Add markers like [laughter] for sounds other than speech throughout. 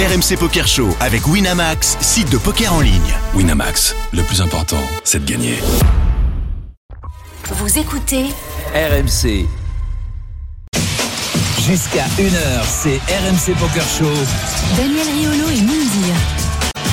RMC Poker Show avec Winamax, site de poker en ligne. Winamax, le plus important, c'est de gagner. Vous écoutez RMC. Jusqu'à 1h, c'est RMC Poker Show. Daniel Riolo et Moundir.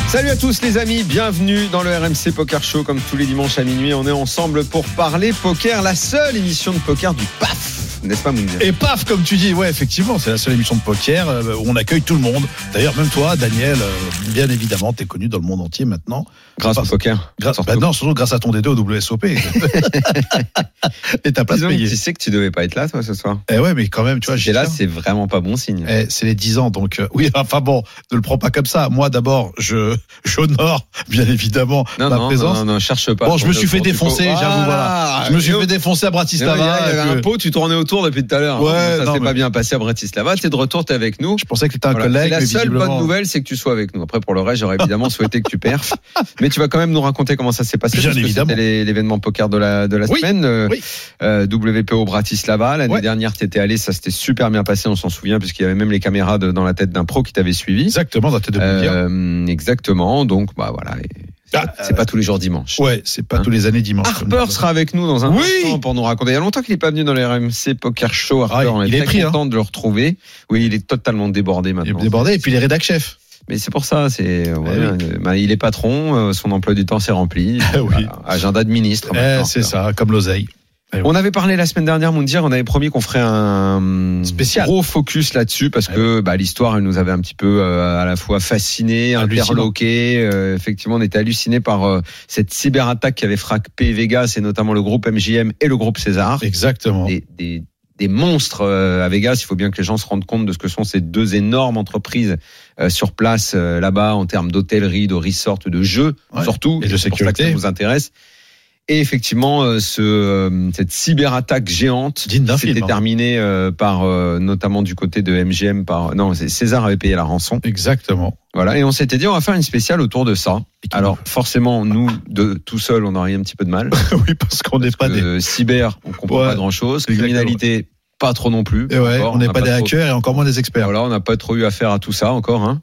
Salut à tous les amis, bienvenue dans le RMC Poker Show comme tous les dimanches à minuit. On est ensemble pour parler poker, la seule émission de poker du PAF. N'est-ce pas Moundir Et paf, comme tu dis, ouais, effectivement, c'est la seule émission de poker euh, où on accueille tout le monde. D'ailleurs, même toi, Daniel, euh, bien évidemment, t'es connu dans le monde entier maintenant. Grâce au poker. Grâce, Surtout. bah non, surtout grâce à ton DD au WSOP. [laughs] Et ta place Disons, payée. tu sais que tu devais pas être là toi ce soir. Eh ouais, mais quand même, tu vois, Et là, c'est vraiment pas bon signe. Eh, c'est les 10 ans, donc euh, [laughs] oui. Enfin bon, ne le prends pas comme ça. Moi, d'abord, je [laughs] j'honore bien évidemment Non, ma non, présence. non, non, cherche pas. Bon, je me suis fait défoncer, j'avoue, voilà. Je me suis fait défoncer à Il y Bratislava. avait et un pot, tu tournais autour depuis tout à l'heure. Ouais, ça s'est mais- pas bien passé à Bratislava. T'es de retour, t'es avec nous. Je pensais que t'étais un Voilà. collègue. La seule visiblement- bonne nouvelle, c'est que tu sois avec nous. Après, pour le reste, j'aurais évidemment souhaité que tu perfs. [laughs] Mais tu vas quand même nous raconter comment ça s'est passé. Bien parce évidemment. C'était l'événement poker de la, de la Oui, semaine. euh, oui. euh, WPO Bratislava. L'année Ouais. dernière, t'étais allé, ça s'était super bien passé, on s'en souvient, puisqu'il y avait même les caméras de- dans la tête d'un pro qui t'avait suivi. Exactement, dans la tête de. Euh, exactement. Donc, bah voilà. Et Ah, c'est pas tous les jours dimanche. Ouais, c'est pas Hein. tous les années dimanche. Harper sera avec nous dans un Oui. instant pour nous raconter. Il y a longtemps qu'il n'est pas venu dans les RMC Poker Show. Harper, Ah, il- on est il est hein. content de le retrouver. Oui, il est totalement débordé Il maintenant. est débordé. Et puis les rédac chefs. Mais c'est pour ça, c'est oui. euh, bah, il est patron, euh, son emploi du temps s'est rempli. [laughs] Oui. Agenda de ministre. Eh, c'est ça, comme l'oseille. On avait parlé la semaine dernière, Moundir, on avait promis qu'on ferait un Spécial. gros focus là-dessus parce que bah, l'histoire, elle nous avait un petit peu euh, à la fois fasciné, interloqué. Euh, effectivement, on était halluciné par euh, cette cyberattaque qui avait frappé Vegas et notamment le groupe MJM et le groupe César. Exactement. Des, des, des monstres euh, à Vegas. Il faut bien que les gens se rendent compte de ce que sont ces deux énormes entreprises euh, sur place euh, là-bas en termes d'hôtellerie, de resort, de jeux Ouais. surtout. Et de C'est pour ça que sécurité. ça nous intéresse. Et effectivement, euh, ce, euh, cette cyberattaque géante s'était hein. terminée euh, par, notamment du côté de MGM, par non, César avait payé la rançon. Exactement. Voilà, et on s'était dit on va faire une spéciale autour de ça. Alors forcément, nous, de tout seuls, on aurait un petit peu de mal. [laughs] oui, parce qu'on n'est pas des. Cyber, on comprend Ouais, pas grand-chose. exactement. Criminalité, pas trop non plus. Et ouais, Encore, on n'est pas des trop- hackers et encore moins des experts. Voilà, on n'a pas trop eu affaire à tout ça encore. Hein.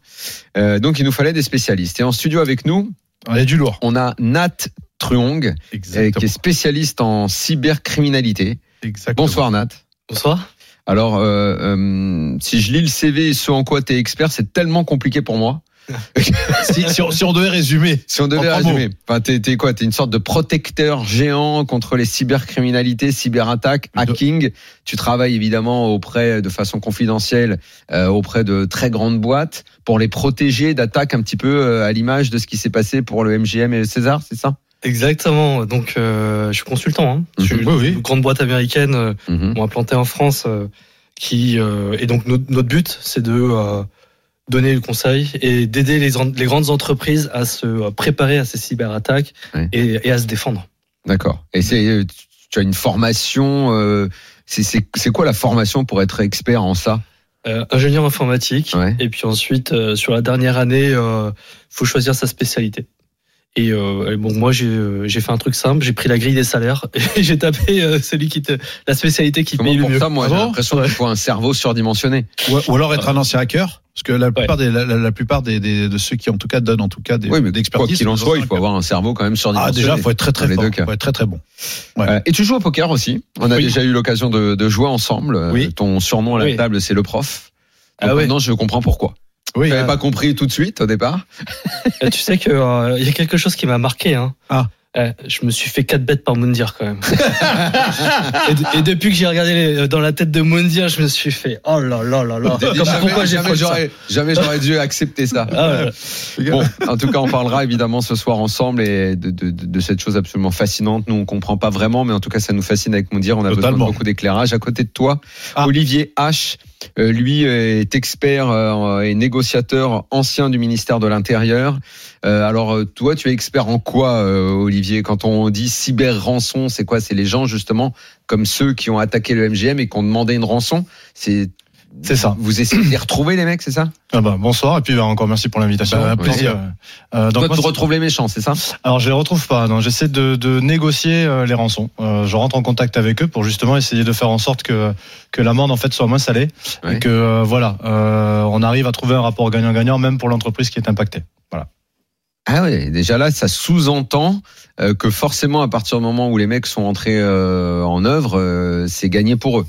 Euh, donc il nous fallait des spécialistes. Et en studio avec nous, On est du lourd. on a Nat Truong, euh, Exactement. qui est spécialiste en cybercriminalité. Exactement. Bonsoir Nat. Bonsoir. Alors, euh, euh, si je lis le CV et ce en quoi tu es expert, c'est tellement compliqué pour moi. [laughs] si, si on, si on devait résumer. Si on devait En résumer, enfin, t'es, t'es quoi? T'es une sorte de protecteur géant contre les cybercriminalités, cyberattaques, De- hacking. Tu travailles évidemment auprès, de façon confidentielle, euh, auprès de très grandes boîtes pour les protéger d'attaques un petit peu euh, à l'image de ce qui s'est passé pour le MGM et le César, c'est ça? Exactement. Donc, euh, je suis consultant. Hein. Je suis Mhm. Oui, oui. une grande boîte américaine euh, Mhm. m'ont implanté en France. euh, qui et donc notre, notre but, c'est de donner le conseil et d'aider les, grandes entreprises à se préparer à ces cyberattaques et, et à se défendre. D'accord. Et c'est, tu as une formation. c'est, quoi la formation pour être expert en ça? Euh, ingénieur informatique. Ouais. Et puis ensuite, euh, sur la dernière année, euh, faut choisir sa spécialité. Et, euh, et bon, moi, j'ai euh, j'ai fait un truc simple. J'ai pris la grille des salaires [laughs] et j'ai tapé euh, celui qui te, la spécialité qui Comment paye le pour mieux. ça, moi, Ah j'ai l'impression qu'il faut un cerveau surdimensionné. Ou, ou alors être un ancien hacker. Parce que la plupart, des, la, plupart des, des- de ceux qui, en tout cas, donnent en tout cas des, Oui, mais quoi qu'il en soit, il faut avoir un cerveau quand même Ah, surdimensionné. déjà, faut être très très fort. deux cas. Faut être très très bon. Ouais. Et tu joues au poker aussi. On a Oui. déjà eu l'occasion de, de jouer ensemble. Oui. Ton surnom à la Oui. table, c'est le prof. Donc Ah ouais. maintenant, je comprends pourquoi. Oui. N'avais euh, pas compris tout de suite au départ. [laughs] Euh, tu sais que euh, y a quelque chose qui m'a marqué. Hein. Ah. Euh, je me suis fait quatre bêtes par Moundir quand même. [laughs] et, de- et depuis que j'ai regardé les- dans la tête de Moundir, je me suis fait oh là là là là. Comme jamais, pourquoi j'ai jamais jamais j'aurais dû accepter ça. [laughs] Ah ouais. Bon, en tout cas, on parlera évidemment ce soir ensemble et de, de, de, de cette chose absolument fascinante. Nous, on comprend pas vraiment, mais en tout cas, ça nous fascine avec Moundir. On a besoin de beaucoup d'éclairage. À côté de toi, Ah. Olivier H. euh, lui est expert euh, et négociateur ancien du ministère de l'Intérieur. Euh, alors, toi, tu es expert en quoi, Olivier? Quand on dit cyber rançon, c'est quoi? C'est les gens justement comme ceux qui ont attaqué le MGM et qui ont demandé une rançon? C'est C'est ça. Vous essayez de les retrouver les mecs, c'est ça Ah bah, bonsoir et puis bah, encore merci pour l'invitation. Bah, Un plaisir. Euh, donc, Toi, moi, tu retrouves les méchants, c'est ça alors je les retrouve pas. Non, j'essaie de, de négocier euh, les rançons. Euh, je rentre en contact avec eux pour justement essayer de faire en sorte que que l'amende en fait soit moins salée Ouais. et que euh, voilà, euh, on arrive à trouver un rapport gagnant-gagnant même pour l'entreprise qui est impactée. Voilà. Ah ouais, déjà là, ça sous-entend euh, que forcément, à partir du moment où les mecs sont entrés euh, en œuvre, euh, c'est gagné pour eux.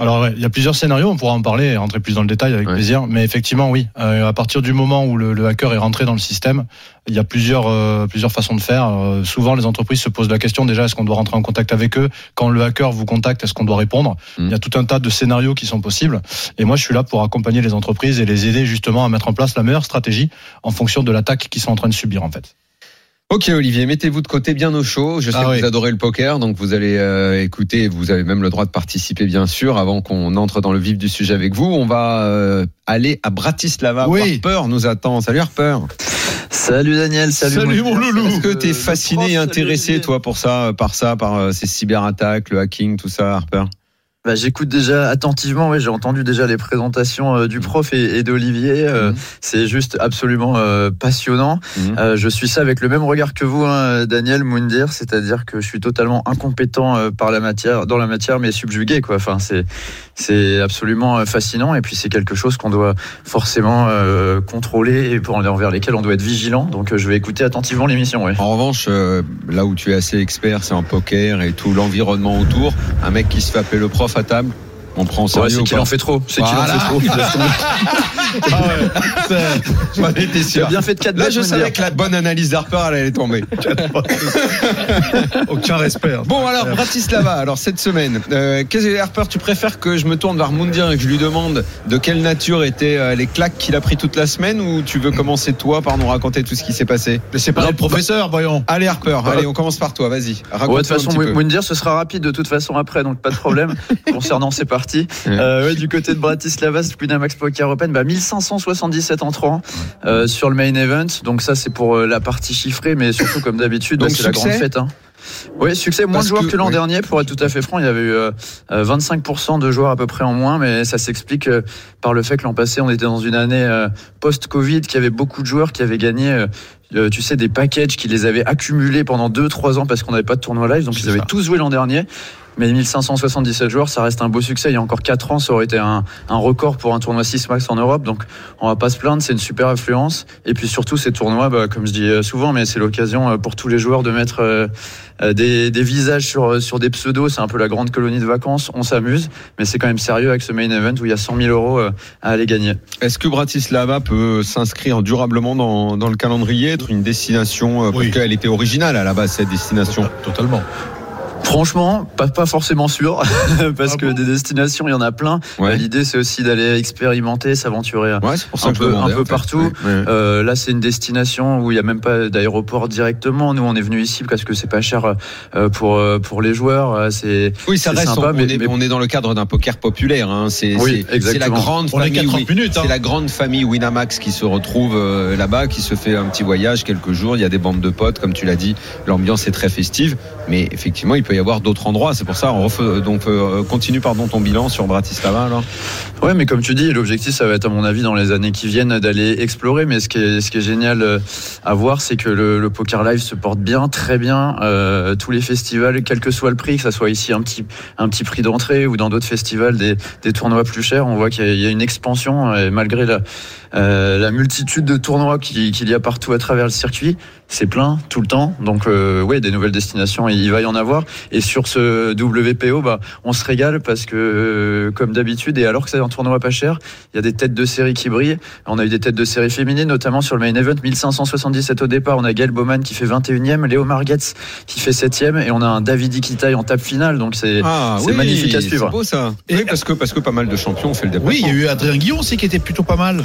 Alors ouais, il y a plusieurs scénarios, on pourra en parler et rentrer plus dans le détail avec Ouais. plaisir. Mais effectivement, oui, euh, à partir du moment où le, le hacker est rentré dans le système, il y a plusieurs euh, plusieurs façons de faire. Euh, souvent, les entreprises se posent la question déjà est-ce qu'on doit rentrer en contact avec eux? Quand le hacker vous contacte, est-ce qu'on doit répondre? Mm. Il y a tout un tas de scénarios qui sont possibles. Et moi, je suis là pour accompagner les entreprises et les aider justement à mettre en place la meilleure stratégie en fonction de l'attaque qu'ils sont en train de subir en fait. Ok Olivier, mettez-vous de côté bien au chaud. Je sais Ah que oui. vous adorez le poker, donc vous allez euh, écouter. Vous avez même le droit de participer, bien sûr. Avant qu'on entre dans le vif du sujet avec vous, on va euh, aller à Bratislava. Oui. Harper nous attend. Salut Harper. Salut Daniel, salut, Salut, mon loulou. Est-ce que t'es fasciné et intéressé toi pour ça, par ça, par euh, ces cyberattaques, le hacking, tout ça, Harper? Bah, J'écoute déjà attentivement, ouais, j'ai entendu déjà les présentations euh, du prof et, et d'Olivier. euh, Mhm. C'est juste absolument euh, passionnant. Euh, je suis ça avec le même regard que vous, hein, Daniel Moundir, c'est-à-dire que je suis totalement incompétent par la matière, dans la matière, mais subjugué. Quoi. Enfin, c'est c'est absolument fascinant et puis c'est quelque chose qu'on doit forcément contrôler et pour envers lesquels on doit être vigilant. Donc je vais écouter attentivement l'émission. En revanche, là où tu es assez expert, c'est en poker et tout l'environnement autour. Un mec qui se fait appeler le prof à table, on prend au Ouais, c'est qu'il en fait trop. C'est qu'il en Voilà. fait trop. [laughs] Ah ouais. J'en étais sûr. bien fait de 4 Là, je savais que la bonne analyse d'Harper, elle allait tomber. [laughs] Aucun respect. hein. Bon, alors, Bratislava, alors cette semaine, euh, qu'est-ce que Harper, tu préfères que je me tourne vers Moundir et que je lui demande de quelle nature étaient euh, les claques qu'il a pris toute la semaine ou tu veux commencer toi par nous raconter tout ce qui s'est passé? Mais c'est pas le professeur, voyons. Allez, Harper, allez, on commence par toi, vas-y. Ouais, de toute façon. Moundir, ce sera rapide de toute façon après, donc pas de problème [laughs] concernant ces parties. Ouais. Euh, ouais, du côté de Bratislava, c'est Winamax Poker Open, bah, 1577 entrants euh, sur le main event. Donc ça, c'est pour euh, la partie chiffrée, mais surtout comme d'habitude, bah, c'est la grande fête. Hein. Oui, succès, moins Parce de joueurs que- que, l'an oui. dernier, pour être tout à fait franc. Il y avait eu euh, euh, 25% de joueurs à peu près en moins, mais ça s'explique euh, par le fait que l'an passé, on était dans une année euh, post-Covid, qui avait beaucoup de joueurs qui avaient gagné. euh, tu sais, des packages qui les avaient accumulés pendant 2-3 ans parce qu'on n'avait pas de tournoi live, donc ils avaient ça. tous joué l'an dernier. Mais 1577 joueurs, ça reste un beau succès. Il y a encore 4 ans, ça aurait été un, un record pour un tournoi 6 max en Europe. Donc, on va pas se plaindre, c'est une super influence. Et puis surtout, ces tournois, bah, comme je dis euh, souvent, mais c'est l'occasion euh, pour tous les joueurs de mettre euh, des, des visages sur, sur des pseudos. C'est un peu la grande colonie de vacances. On s'amuse, mais c'est quand même sérieux avec ce main event où il y a 100 000 euros à aller gagner. Est-ce que Bratislava peut s'inscrire durablement dans, dans le calendrier, être une destination, parce Oui. qu'elle était originale à la base, cette destination? Totalement. Franchement, pas, pas forcément sûr, [laughs] parce Ah que bon des destinations, il y en a plein. Ouais. L'idée, c'est aussi d'aller expérimenter, s'aventurer. Ouais, c'est pour ça Un peu- un peu partout. Ouais, ouais. Euh, là, c'est une destination où il n'y a même pas d'aéroport directement. Nous, on est venu ici parce que c'est pas cher euh, pour euh, pour les joueurs. Euh, C'est Oui, ça reste. sympa, on, mais- est, mais- on est dans le cadre d'un poker populaire. Hein. C'est Oui, c'est- c'est la grande On est famille. qu'à 30 oui. minutes, hein. C'est la grande famille Winamax qui se retrouve là-bas, qui se fait un petit voyage quelques jours. Il y a des bandes de potes, comme tu l'as dit. L'ambiance est très festive, mais effectivement, il peut y avoir d'autres endroits. C'est pour ça. On donc, euh, continue pardon ton bilan sur Bratislava alors. Ouais, mais comme tu dis, l'objectif, ça va être, à mon avis, dans les années qui viennent, d'aller explorer. Mais ce qui est, ce qui est génial euh, à voir, c'est que le, le poker live se porte bien, très bien. Euh, tous les festivals, quel que soit le prix, que ça soit ici un petit, un petit prix d'entrée ou dans d'autres festivals, des, des tournois plus chers, on voit qu'il y y a une expansion. Et malgré la, euh, la multitude de tournois qui- qu'il y a partout à travers le circuit, c'est plein tout le temps. Donc, euh, ouais, des nouvelles destinations, il va y en avoir. Et sur ce WPO, bah, on se régale parce que, euh, comme d'habitude, et alors que c'est un tournoi pas cher, il y a des têtes de série qui brillent. On a eu des têtes de série féminines, notamment sur le main event, 1577 au départ. On a Gaël Bowman qui fait 21e, Léo Margetz qui fait 7e, et on a un David Ikitaï en table finale. Donc, c'est Ah, c'est magnifique à C'est suivre. beau ça. Et- oui, parce que parce que pas mal de champions ont fait le déplacement. Oui, il y a eu Adrien Guillon aussi qui était plutôt pas mal.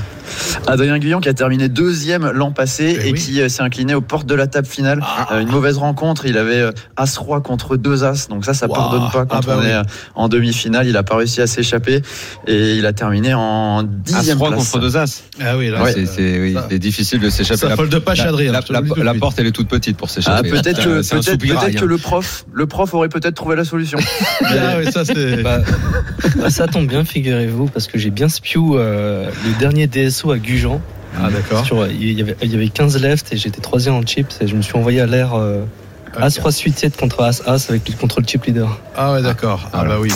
Adrien Guyon qui a terminé deuxième l'an passé Eh et oui. qui euh, s'est incliné au portes de la table finale. Ah. Euh, une mauvaise rencontre. Il avait euh, As Roi contre deux As, donc ça, ça Wow. pardonne pas quand Ah bah on oui. est euh, en demi-finale. Il a pas réussi à s'échapper et il a terminé en dixième 3 place. contre 2 As. Ah oui, là, Ouais, c'est- c'est c'est- oui, ça- c'est difficile de s'échapper. ça La- folle de pas Adrien. La, suite. porte, elle est toute petite pour Ah, s'échapper. peut-être que, un peut-être, soupirail, peut-être hein. que le prof, le prof aurait peut-être trouvé la solution. [laughs] Ah oui, ça c'est. Bah, bah, ça tombe bien, figurez-vous, parce que j'ai bien euh, le dernier DSO à Gujan. Ah d'accord. Il, y avait, il y avait 15 left et j'étais troisième en chips et je me suis envoyé à l'air euh, As 3 suite 7 contre As As avec le contrôle chip leader. Ah ouais, d'accord. Ah bah oui.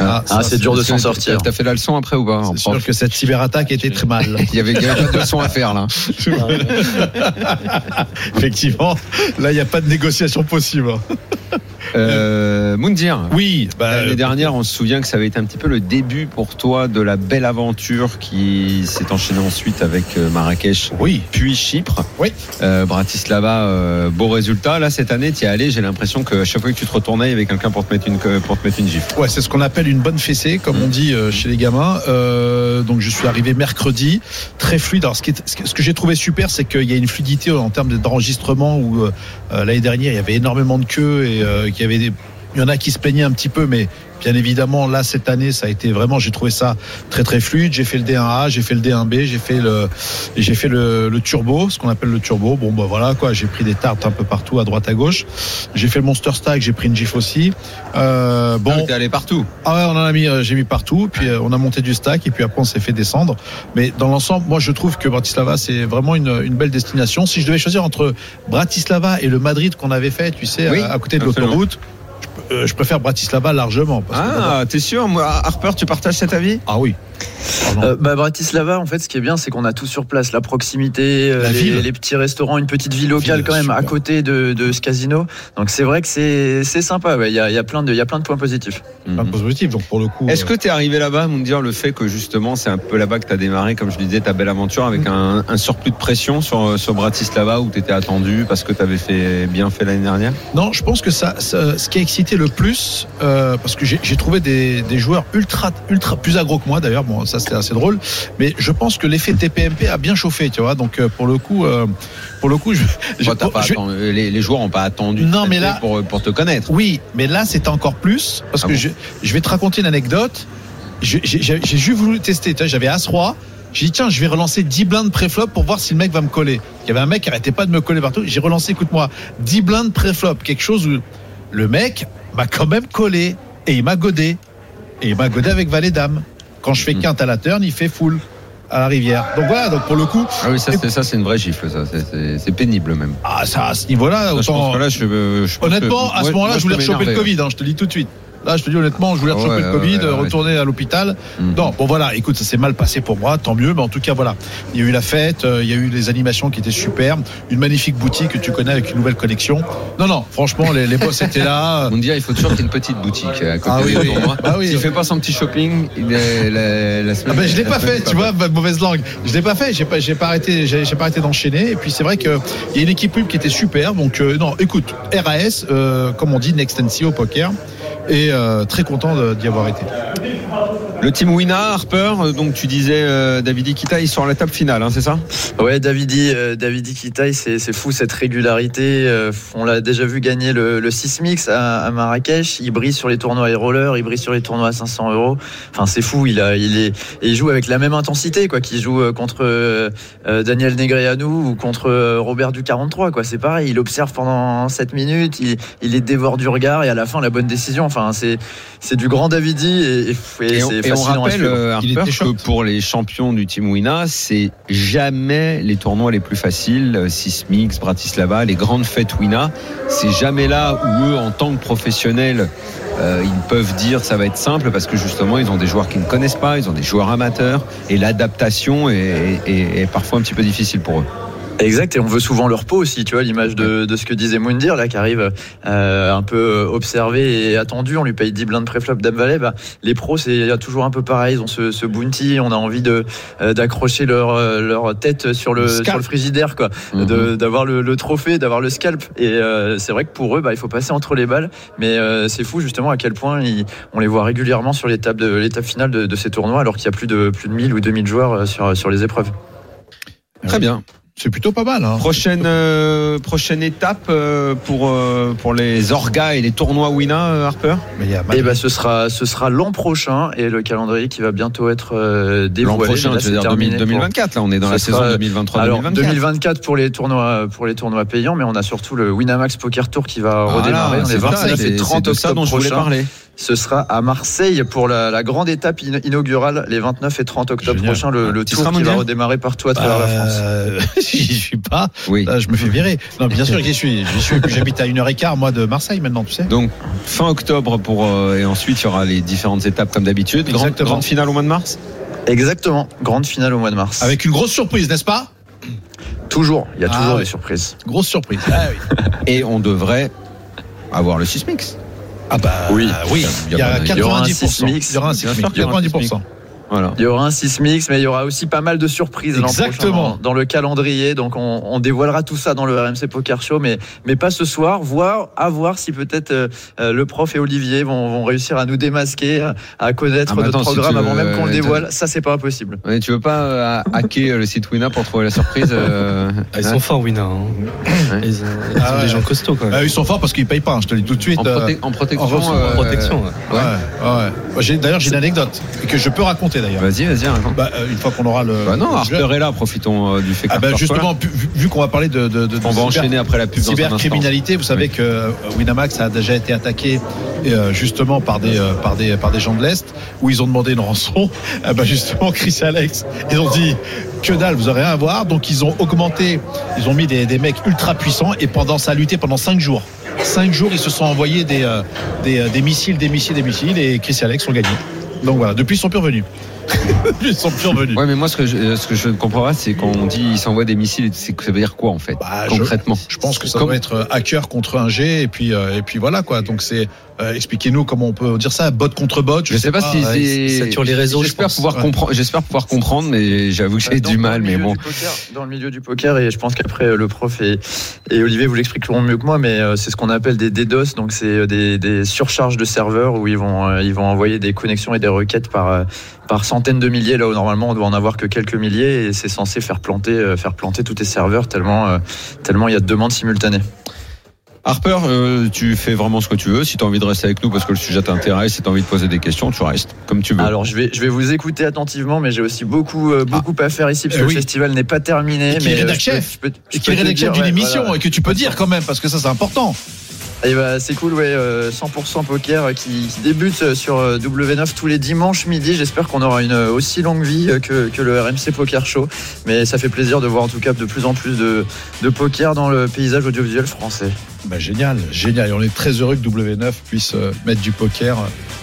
Ah, Ah, c'est dur de s'en sortir. T'as fait la leçon après ou pas C'est sûr prof que cette cyberattaque était très mal. [laughs] Il y avait, pas de leçon à faire là. [laughs] Effectivement, là il n'y a pas de négociation possible. Euh, Moundir. Oui, bah, L'année dernière, on se souvient que ça avait été un petit peu le début pour toi de la belle aventure qui s'est enchaînée ensuite avec euh, Marrakech, oui. puis Chypre. Oui. Euh, Bratislava, euh, beau résultat. Là, cette année, tu y es allé. J'ai l'impression qu'à chaque fois que tu te retournais, il y avait quelqu'un pour te mettre une, pour te mettre une gifle. Ouais, c'est ce qu'on appelle une bonne fessée, comme on dit euh, chez les gamins. Euh, donc je suis arrivé mercredi, très fluide. Alors ce, que- j'ai trouvé super, c'est qu'il y a une fluidité en termes d'enregistrement où euh, l'année dernière il y avait énormément de queues et qu'il y avait des, il y en a qui se plaignaient un petit peu, mais bien évidemment là cette année ça a été vraiment, j'ai trouvé ça très très fluide. J'ai fait le D1A, j'ai fait le D1B, j'ai fait le, j'ai fait le, le turbo, ce qu'on appelle le turbo. Bon bah voilà quoi, j'ai pris des tartes un peu partout à droite à gauche. J'ai fait le monster stack, j'ai pris une gif aussi. Euh, bon. Bon, t'es allé partout. Ah ouais, on en a mis, euh, j'ai mis partout, puis euh, on a monté du stack, et puis après on s'est fait descendre. Mais dans l'ensemble, moi je trouve que Bratislava c'est vraiment une, une belle destination. Si je devais choisir entre Bratislava et le Madrid qu'on avait fait, tu sais, Oui, à, à côté de l'autoroute, euh, je préfère Bratislava largement. Parce Ah, t'es sûr Moi, Harper, tu partages cet avis? Ah oui. Euh, bah, Bratislava, en fait, ce qui est bien, c'est qu'on a tout sur place. La proximité, euh, La les, ville. les petits restaurants, une petite vie locale Ville, quand même à côté de, de ce casino. Donc c'est vrai que c'est c'est sympa. ouais. Il y, a, il y, a plein de, il y a plein de points positifs. Un peu positif, donc pour le coup. Est-ce euh, que tu es arrivé là-bas, dire le fait que justement c'est un peu là-bas que tu as démarré, comme je le disais, ta belle aventure avec un, un surplus de pression sur, sur Bratislava où tu étais attendu parce que tu avais fait, bien fait l'année dernière? Non, je pense que ça, ça- ce qui a excité le plus, euh, parce que j'ai trouvé des, des joueurs ultra, ultra plus agro que moi d'ailleurs. Bon, ça c'était assez drôle, mais je pense que l'effet TPMP a bien chauffé, tu vois. Donc euh, pour le coup, euh, pour le coup, je, je- pas je- attendu- les, les joueurs n'ont pas attendu Non, mais là- pour, pour te connaître. oui, mais là c'était encore plus parce Ah que bon je, je vais te raconter une anecdote. J'ai juste voulu tester. J'avais As roi. J'ai dit tiens, je vais relancer 10 blindes préflop pour voir si le mec va me coller. Il y avait un mec qui arrêtait pas de me coller partout. J'ai relancé, écoute-moi, 10 blindes préflop, quelque chose où le mec m'a quand même collé et il m'a godé. Et il m'a godé avec valet dame. Quand je fais Mhm. quinte à la turn, il fait full à la rivière. Donc voilà, donc pour le coup, Ah oui, ça c'est ça, c'est une vraie gifle, ça. C'est- pénible même. ah, ça, à ce niveau-là, je autant. pense que là, je, je pense Honnêtement, que- à ce moment-là, je voulais choper le. Covid, hein, je te le dis tout de suite. Là, je te dis honnêtement, je voulais Ouais, choper le ouais, Covid, ouais, ouais. retourner à l'hôpital. Mhm. Non, bon voilà, écoute, ça s'est mal passé pour moi, tant mieux, mais en tout cas, voilà. Il y a eu la fête, euh, il y a eu les animations qui étaient superbes, une magnifique boutique que tu connais avec une nouvelle collection. Non, non, franchement, les, les boss étaient là. [laughs] On dit, il faut toujours qu'il y ait une petite boutique à côté Ah oui, oui. Ah oui. S'il fait pas son petit shopping, il est- la, la semaine. Ah ben, je l'ai la pas fait, tu vois, ma mauvaise langue. Je l'ai pas fait, j'ai pas, j'ai pas arrêté, j'ai j'ai pas arrêté d'enchaîner. Et puis c'est vrai que il y a une équipe pub qui était super. Donc euh, non, écoute, RAS, euh, comme on dit, Next NC au poker, et euh, très content d'y avoir été. Le team Wina, Harper, euh, donc tu disais euh, David Ikita, ils sont à la table finale, hein, c'est ça? Ouais, Davidi, euh, Davidi Kitaï, c'est fou cette régularité. Euh, on l'a déjà vu gagner le, le Sismix à, à Marrakech. Il brille sur les tournois et roller, il brille sur les tournois à 500 euros. Enfin, c'est fou. Il a, il est, il joue avec la même intensité, quoi. Qu'il joue euh, contre euh, euh, Daniel Negreanu ou contre euh, Robert du 43, quoi. C'est pareil. Il observe pendant 7 minutes, il, il les dévore du regard et à la fin la bonne décision. Enfin, c'est, c'est du grand Davidi et, et, et Et on, c'est on à rappelle, euh, Il Harper, était que short. pour les champions du Team Wina, c'est jamais les tournois les plus faciles. euh, Sismix, Bratislava, les grandes fêtes Wina, c'est jamais là où eux, en tant que professionnels, euh, ils peuvent dire ça va être simple parce que justement ils ont des joueurs qui ne connaissent pas, ils ont des joueurs amateurs et l'adaptation est, est- est parfois un petit peu difficile pour eux. Exact, et on veut souvent leur peau aussi, tu vois, l'image de, de ce que disait Moundir, là, qui arrive euh, un peu observé et attendu, on lui paye 10 blindes préflop Dame Valet, bah, les pros, c'est il y a toujours un peu pareil, ils ont ce, ce bounty, on a envie de euh, d'accrocher leur, euh, leur tête sur le, Le scalp. sur le frigidaire, quoi, Mhm. de- d'avoir le, le trophée, d'avoir le scalp, et euh, c'est vrai que pour eux, bah, il faut passer entre les balles, mais euh, c'est fou justement à quel point ils- on les voit régulièrement sur l'étape de l'étape finale de, de ces tournois, alors qu'il y a plus de, plus de 1000 ou 2000 joueurs euh, sur, sur les épreuves. Très bien. C'est plutôt pas mal. Hein. Prochaine, euh, prochaine étape euh, pour, euh, pour les orgas et les tournois Wina, euh, Harper? Mais il y a Et ben ce sera ce sera l'an prochain et le calendrier qui va bientôt être euh, L'an dévoilé. prochain, Mais là, tu veux c'est dire terminé 2000- pour- 2024, là on est dans Ce la sera- saison 2023-2024. Alors 2024 pour les tournois pour les tournois payants, mais on a surtout le Winamax Poker Tour qui va redémarrer. On c'est est ça, 29 c'est- et 30 c'est de ça octobre dont je voulais prochain. parler. Ce sera à Marseille pour la, la grande étape in- inaugurale les 29 et 30 octobre Génial. prochains. Le, le Tu tour qui va redémarrer partout à travers la France. Euh, [laughs] J'y suis pas. Oui. Là, je me fais virer. Non, bien sûr que j'y suis. J'y suis. Puis J'habite à une heure et quart, moi, de Marseille maintenant, tu sais. Donc fin octobre pour euh, et ensuite il y aura les différentes étapes comme d'habitude. Grande, Exactement. grande finale au mois de mars? Exactement. Grande finale au mois de mars. Avec une grosse surprise, n'est-ce pas? Toujours, il y a Ah toujours des surprises. Grosse surprise. Ah oui. [laughs] Et on devrait avoir le Sismix. Ah bah Oui. oui. Il y a Il y aura un 90%. sismix. Il y aura un 90%. Voilà. Il y aura un Sismix, mais il y aura aussi pas mal de surprises prochain dans, dans le calendrier. Donc on, on dévoilera tout ça dans le RMC Poker Show, mais, mais pas ce soir. Voir, à voir si peut-être euh, euh, le prof et Olivier vont, vont réussir à nous démasquer, à, connaître Ah, mais notre attends, programme avant veux, même qu'on le dévoile. Ça, c'est pas impossible. Ouais, tu veux pas euh, hacker le site Wina pour trouver la surprise euh, Ah, ils hein? sont forts, Wina. hein. Ouais. Ils, ils Ah sont des gens costauds, quand même. Ils sont forts parce qu'ils payent pas, hein, je te le dis tout de suite. en, euh, protection. en reçu- euh, En protection. ouais. Ouais, ouais. Moi, j'ai- D'ailleurs, j'ai une anecdote que je peux raconter d'ailleurs. Vas-y, vas-y. Bah, euh, une fois qu'on aura le. Bah non, le Harper est là, profitons euh, du fait Ah bah justement, vu, vu qu'on va parler de, de, de, de On va cyber- enchaîner après la pub cybercriminalité, vous savez Oui. que euh, Winamax a déjà été attaqué justement par des, par, des, par des gens de l'Est où ils ont demandé une rançon. [laughs] Ah bah justement, Chris et Alex, ils ont dit que dalle, vous aurez rien à voir. Donc ils ont augmenté, ils ont mis des, des mecs ultra puissants et pendant ça a lutté pendant 5 jours. 5 jours, ils se sont envoyés des, des, des missiles, des missiles, des missiles et Chris et Alex ont gagné. Donc voilà, depuis ils sont plus revenus. [laughs] ils sont plus revenus. Ouais, mais moi, ce que je, euh, ce que je ne comprends pas, c'est quand on dit il s'envoie des missiles, c'est que ça veut dire quoi en fait Bah, je- concrètement? Je pense que ça Comme- doit être euh, hacker contre un G et puis euh, et puis voilà quoi. Donc c'est euh, expliquez-nous comment on peut dire ça, bot contre bot. Je sais pas si c'est. ça sature les réseaux, je J'espère pouvoir Ouais. comprendre. J'espère pouvoir comprendre, mais j'avoue que j'ai du mal. Mais bon. poker- dans le milieu du poker, et je pense qu'après euh, le prof et, et Olivier vous l'expliqueront mieux que moi, mais euh, c'est ce qu'on appelle des DDoS, donc c'est euh, des, des surcharges de serveurs où ils vont, euh, ils vont envoyer des connexions et des requêtes par, euh, par centaines de milliers, là où normalement on doit en avoir que quelques milliers, et c'est censé faire planter, euh, faire planter tous tes serveurs tellement, euh, tellement il y a de demandes simultanées. Harper, euh, tu fais vraiment ce que tu veux. Si tu as envie de rester avec nous parce que le sujet t'intéresse, si tu as envie de poser des questions, tu restes comme tu veux. Alors je vais, je vais vous écouter attentivement, mais j'ai aussi beaucoup, euh, beaucoup à faire ici, parce Eh que oui. le festival n'est pas terminé. Et qui est mais, rédac je peux- chef. je peux- je Et peux qui est te rédacteur dire, d'une ouais, émission voilà. et que tu peux dire quand même parce que ça c'est important. Et bah, c'est cool, ouais. euh, 100% poker euh, qui, qui débute euh, sur euh, W9 tous les dimanches midi. J'espère qu'on aura une aussi longue vie que, le RMC Poker Show. Mais ça fait plaisir de voir en tout cas de plus en plus de, de poker dans le paysage audiovisuel français. Bah, génial, génial. On est très heureux que W9 puisse mettre du poker,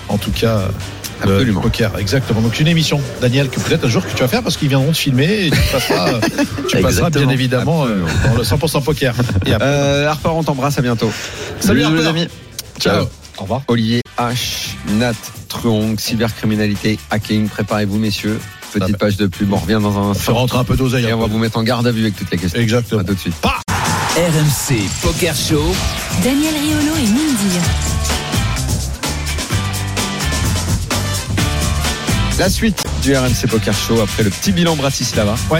en tout cas. Euh, Absolument. poker, exactement. Donc une émission, Daniel, que peut-être un jour que tu vas faire parce qu'ils viendront te filmer et tu passeras, euh, tu passeras bien évidemment euh, dans le 100% poker. Et après, Euh, Harper, on t'embrasse. À bientôt. Salut, les amis. ciao. Au revoir. Olivier H, Nat, Truong, cybercriminalité, hacking. Préparez-vous, messieurs. Petite Ah bah. page de pub. On revient dans un On instant. rentrer un peu d'oseille. Et on va vous mettre en garde à vue avec toutes les questions. Exactement. À tout de suite. RMC Poker Show. Daniel Riolo et Mindir. La suite du RMC Poker Show après le petit bilan Bratislava. Ouais.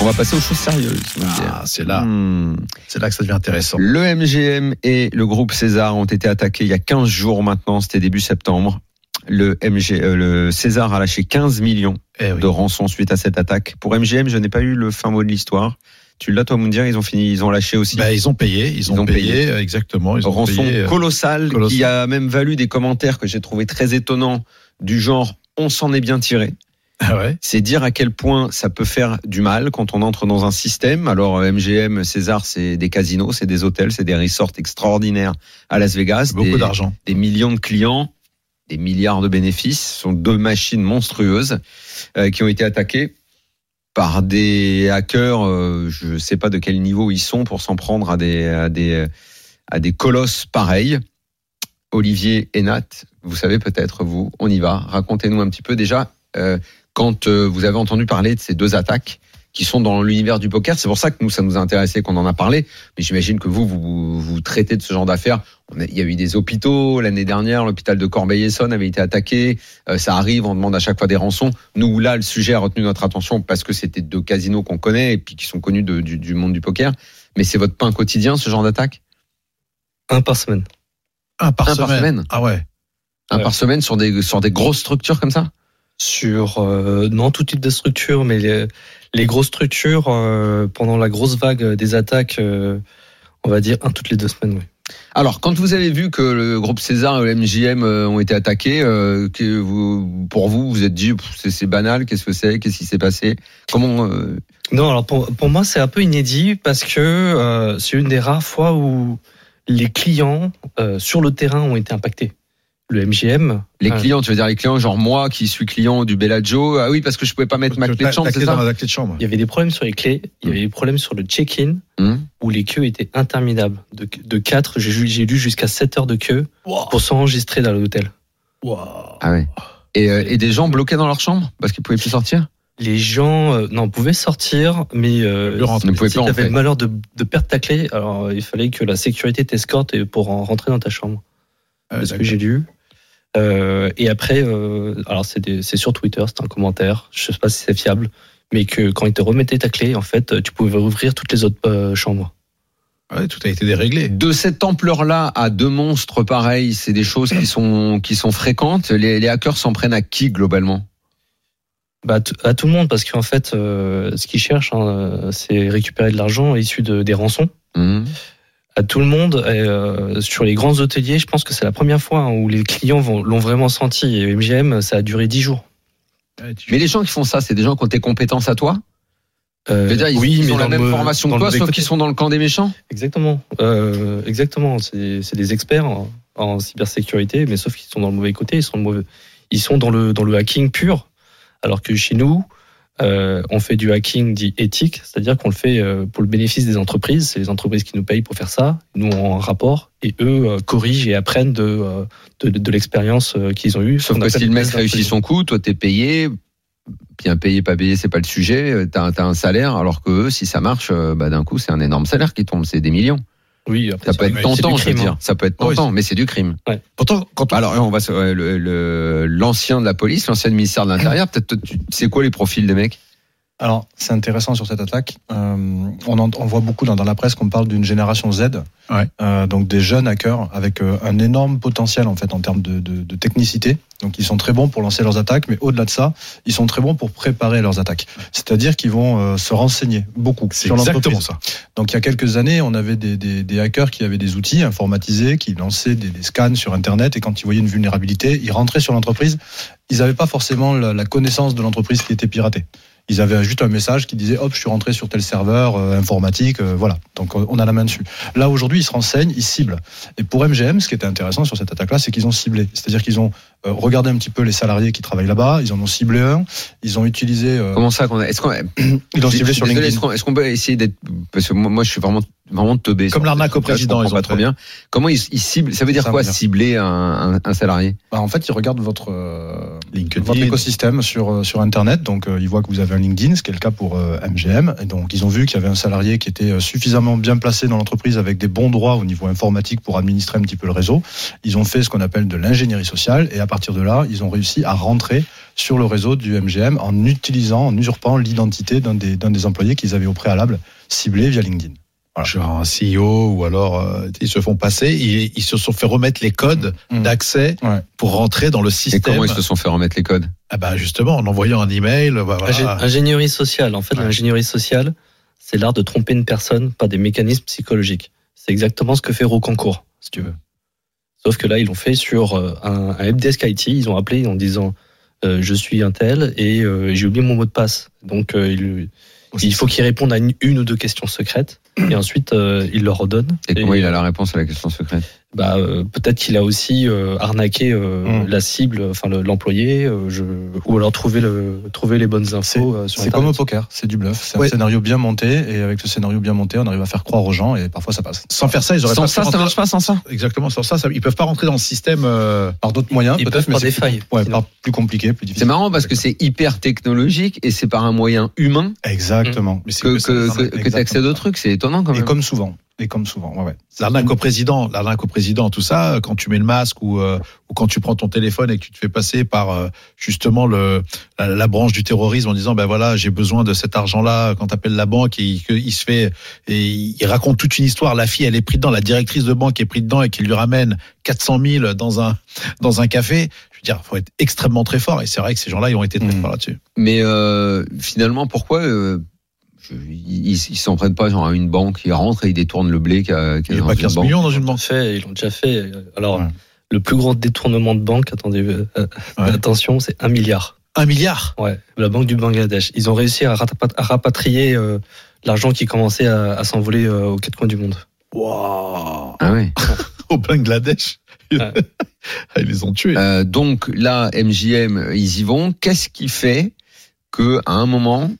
On va passer aux choses sérieuses. Ah, c'est là, Hmm. c'est là que ça devient intéressant. Le MGM et le groupe César ont été attaqués il y a 15 jours maintenant, c'était début septembre. Le MG, euh, le César a lâché 15 millions Eh oui. de rançon suite à cette attaque. Pour MGM, je n'ai pas eu le fin mot de l'histoire. Tu l'as toi, Moundir Ils ont fini, ils ont lâché aussi. Bah, ils ont payé, ils ont, ont payé, payé. euh, exactement. Ils ont rançon payé, euh, colossal, colossal. qui a même valu des commentaires que j'ai trouvé très étonnants du genre on s'en est bien tiré. Ah ouais? C'est dire à quel point ça peut faire du mal quand on entre dans un système. Alors euh, MGM, César, c'est des casinos, c'est des hôtels, c'est des resorts extraordinaires à Las Vegas, Beaucoup d'argent. des millions de clients, des milliards de bénéfices. Ce sont deux machines monstrueuses euh, qui ont été attaquées par des hackers. euh, je ne sais pas de quel niveau ils sont pour s'en prendre à des à des à des colosses pareils. Olivier et Nat, vous savez peut-être vous, on y va. Racontez-nous un petit peu déjà euh, quand euh, vous avez entendu parler de ces deux attaques qui sont dans l'univers du poker. C'est pour ça que nous, ça nous a intéressé qu'on en a parlé. Mais j'imagine que vous, vous, vous traitez de ce genre d'affaires. Il y a eu des hôpitaux l'année dernière. L'hôpital de Corbeil-Essonne avait été attaqué. Euh, ça arrive, on demande à chaque fois des rançons. Nous, là, le sujet a retenu notre attention parce que c'était deux casinos qu'on connaît et puis qui sont connus du, du monde du poker. Mais c'est votre pain quotidien, ce genre d'attaque? Un par semaine. Un par Un par semaine. semaine. Ah ouais. Un Ouais. par semaine sur des, sur des grosses structures comme ça? Sur euh, non tout type de structure, mais les, les grosses structures euh, pendant la grosse vague des attaques, euh, on va dire un toutes les deux semaines. Oui. Alors, quand vous avez vu que le groupe César et le MJM ont été attaqués, euh, que vous, pour vous, vous êtes dit, c'est- c'est banal, qu'est-ce que c'est, qu'est-ce qui s'est passé? Comment euh, Non, alors pour, pour moi c'est un peu inédit parce que euh, c'est une des rares fois où les clients euh, sur le terrain ont été impactés. Le MGM, les euh, clients, tu veux dire les clients, genre moi qui suis client du Bellagio, ah oui, parce que je pouvais pas mettre ma clé de chambre, ta c'est clé ça dans la clé de chambre. il y avait des problèmes sur les clés, il y avait des problèmes sur le check-in Hum où les queues étaient interminables. De, de 4, j'ai lu jusqu'à 7 heures de queue pour s'enregistrer dans l'hôtel. Ah ouais. Et, euh, et des gens bloqués dans leur chambre parce qu'ils pouvaient plus sortir? Les gens euh, non, pouvaient sortir, mais euh. Ne pouvaient si tu avais le malheur de, de perdre ta clé, alors euh, il fallait que la sécurité t'escorte pour en rentrer dans ta chambre. Ah, C'est ce que j'ai lu. Euh, et après, euh, alors c'est sur Twitter, c'est un commentaire. Je sais pas si c'est fiable, mais que quand ils te remettaient ta clé, en fait, tu pouvais ouvrir toutes les autres euh, chambres. Ouais, tout a été déréglé. De cette ampleur-là à deux monstres pareils, c'est des choses qui sont qui sont fréquentes. Les, les hackers s'en prennent à qui globalement? Bah, à tout le monde, parce qu'en fait, euh, ce qu'ils cherchent, hein, euh, c'est récupérer de l'argent issu de, des rançons. Hum À tout le monde, et, euh, sur les grands hôteliers, je pense que c'est la première fois hein, où les clients vont- l'ont vraiment senti. Et MGM, ça a duré 10 jours. Mais les gens qui font ça, c'est des gens qui ont tes compétences à toi? Euh, dire, ils, oui, ils mais ont la même formation que toi, sauf qu'ils sont dans le camp des méchants? Exactement, euh, exactement. C'est c'est des experts en, en cybersécurité, mais sauf qu'ils sont dans le mauvais côté. Ils sont, mauvais- ils sont dans le dans le hacking pur, alors que chez nous, euh, on fait du hacking dit éthique, c'est-à-dire qu'on le fait euh, pour le bénéfice des entreprises. C'est les entreprises qui nous payent pour faire ça. Nous on un rapport et eux euh, corrigent et apprennent de de, de l'expérience qu'ils ont eue. Sauf que si le mec réussit son coup, toi t'es payé. Bien payé, pas payé, c'est pas le sujet. T'as as un salaire, alors que eux, si ça marche, bah, d'un coup, c'est un énorme salaire qui tombe, c'est des millions. Oui, après, Ça peut être c'est tentant, je veux dire. hein. Ça peut être tentant, mais c'est du crime. Pourtant, quand on, Alors, on va, se- ouais, le- le- l'ancien de la police, l'ancien ministère de l'Intérieur, peut-être, tu sais quoi les profils des mecs? Alors, c'est intéressant sur cette attaque. Euh, on, en- on voit beaucoup dans, dans la presse qu'on parle d'une génération Z, Ouais. Euh, donc des jeunes hackers avec euh, un énorme potentiel en fait en termes de, de, de technicité. Donc, ils sont très bons pour lancer leurs attaques, mais au-delà de ça, ils sont très bons pour préparer leurs attaques. C'est-à-dire qu'ils vont euh, se renseigner beaucoup sur l'entreprise. ça. Donc il y a quelques années, on avait des, des, des hackers qui avaient des outils informatisés, qui lançaient des, des scans sur Internet et quand ils voyaient une vulnérabilité, ils rentraient sur l'entreprise. Ils n'avaient pas forcément la connaissance de l'entreprise qui était piratée. Ils avaient juste un message qui disait hop, je suis rentré sur tel serveur euh, informatique, euh, voilà. Donc on a la main dessus. Là aujourd'hui, ils se renseignent, ils ciblent. Et pour MGM, ce qui était intéressant sur cette attaque-là, c'est qu'ils ont ciblé. C'est-à-dire qu'ils ont euh, regardé un petit peu les salariés qui travaillent là-bas, ils en ont ciblé un, ils ont utilisé. euh, Comment ça qu'on a- Est-ce qu'on [clears throat] ils je ciblé sur désolé, LinkedIn. Est-ce qu'on est-ce qu'on peut essayer d'être parce que moi, je suis vraiment vraiment teubé. Comme l'arnaque au président, ils ont pas trop bien. Comment ils, ils ciblent Ça veut dire Ça quoi veut dire. cibler un, un, un salarié? Bah, en fait, ils regardent votre, euh, LinkedIn. votre écosystème sur, euh, sur Internet. Donc, euh, ils voient que vous avez un LinkedIn, ce qui est le cas pour euh, MGM. Et donc, ils ont vu qu'il y avait un salarié qui était euh, bien placé dans l'entreprise avec des bons droits au niveau informatique pour administrer un petit peu le réseau. Ils ont fait ce qu'on appelle de l'ingénierie sociale. Et à partir de là, ils ont réussi à rentrer sur le réseau du MGM en utilisant, en usurpant l'identité d'un des, d'un des employés qu'ils avaient au préalable ciblé via LinkedIn. Genre un CEO ou alors euh, ils se font passer, ils, ils se sont fait remettre les codes Mm. d'accès Ouais. pour rentrer dans le Et système. comment ils se sont fait remettre les codes? Ah bah justement en envoyant un email. voilà. Ingé- Ingénierie sociale. En fait, Ouais. l'ingénierie sociale, c'est l'art de tromper une personne par des mécanismes psychologiques. C'est exactement ce que fait Rocancourt, si tu veux. Sauf que là, ils l'ont fait sur euh, un, un helpdesk IT. Ils ont appelé en disant euh, Je suis un tel et euh, j'ai oublié mon mot de passe. Donc, euh, il, il faut qu'il réponde à une, une ou deux questions secrètes. et ensuite euh, il leur redonne. Et comment il a la réponse à la question secrète? Bah, euh, peut-être qu'il a aussi euh, arnaqué euh, Mm. la cible, enfin le- l'employé, euh, je... ou alors trouver le trouver les bonnes C'est infos euh, sur c'est comme au poker, c'est du bluff. C'est Ouais. un scénario bien monté et avec le scénario bien monté, on arrive à faire croire aux gens et parfois ça passe. Sans faire ça, ils auraient Sans pas ça, ça rentrer marche pas sans ça Exactement, sans ça, ça, ils peuvent pas rentrer dans le système. euh, Par d'autres moyens, Ils peut-être, peuvent mais par c'est des plus- failles, Ouais, par plus compliqué, plus difficile. C'est marrant parce que c'est hyper technologique et c'est par un moyen humain Exactement. mais c'est que, que que, que, que t'accèdes au truc. C'est étonnant quand Et même. comme souvent. Et comme souvent, ouais, ouais. L'arnaque au président, l'arnaque au président, tout ça, quand tu mets le masque ou, euh, ou quand tu prends ton téléphone et que tu te fais passer par euh, justement le, la, la branche du terrorisme en disant ben voilà j'ai besoin de cet argent-là quand t'appelles la banque et il, il se fait et il raconte toute une histoire. La fille elle est prise dedans, la directrice de banque est prise dedans et qui lui ramène 400 000 dans un dans un café. Je veux dire, faut être extrêmement très fort et c'est vrai que ces gens-là ils ont été très Mm. forts là-dessus. Mais euh, finalement, pourquoi ils ils s'en prennent pas genre à une banque, ils rentrent et ils détournent le blé qu'il y a, qu'il Il y n'y a pas une 15 banque millions dans une banque. fait, ils l'ont déjà fait. Alors, Ouais. le plus grand détournement de banque, attendez, euh, euh, Ouais. attention, c'est un milliard. Un milliard? Ouais, la banque du Bangladesh. Ils ont réussi à, rapa- à rapatrier euh, l'argent qui commençait à, à s'envoler euh, aux quatre coins du monde. Waouh Ah ouais. [laughs] Au Bangladesh. Ouais. [laughs] Ils les ont tués. Euh, donc là, MJM, ils y vont. Qu'est-ce qui fait que à un moment,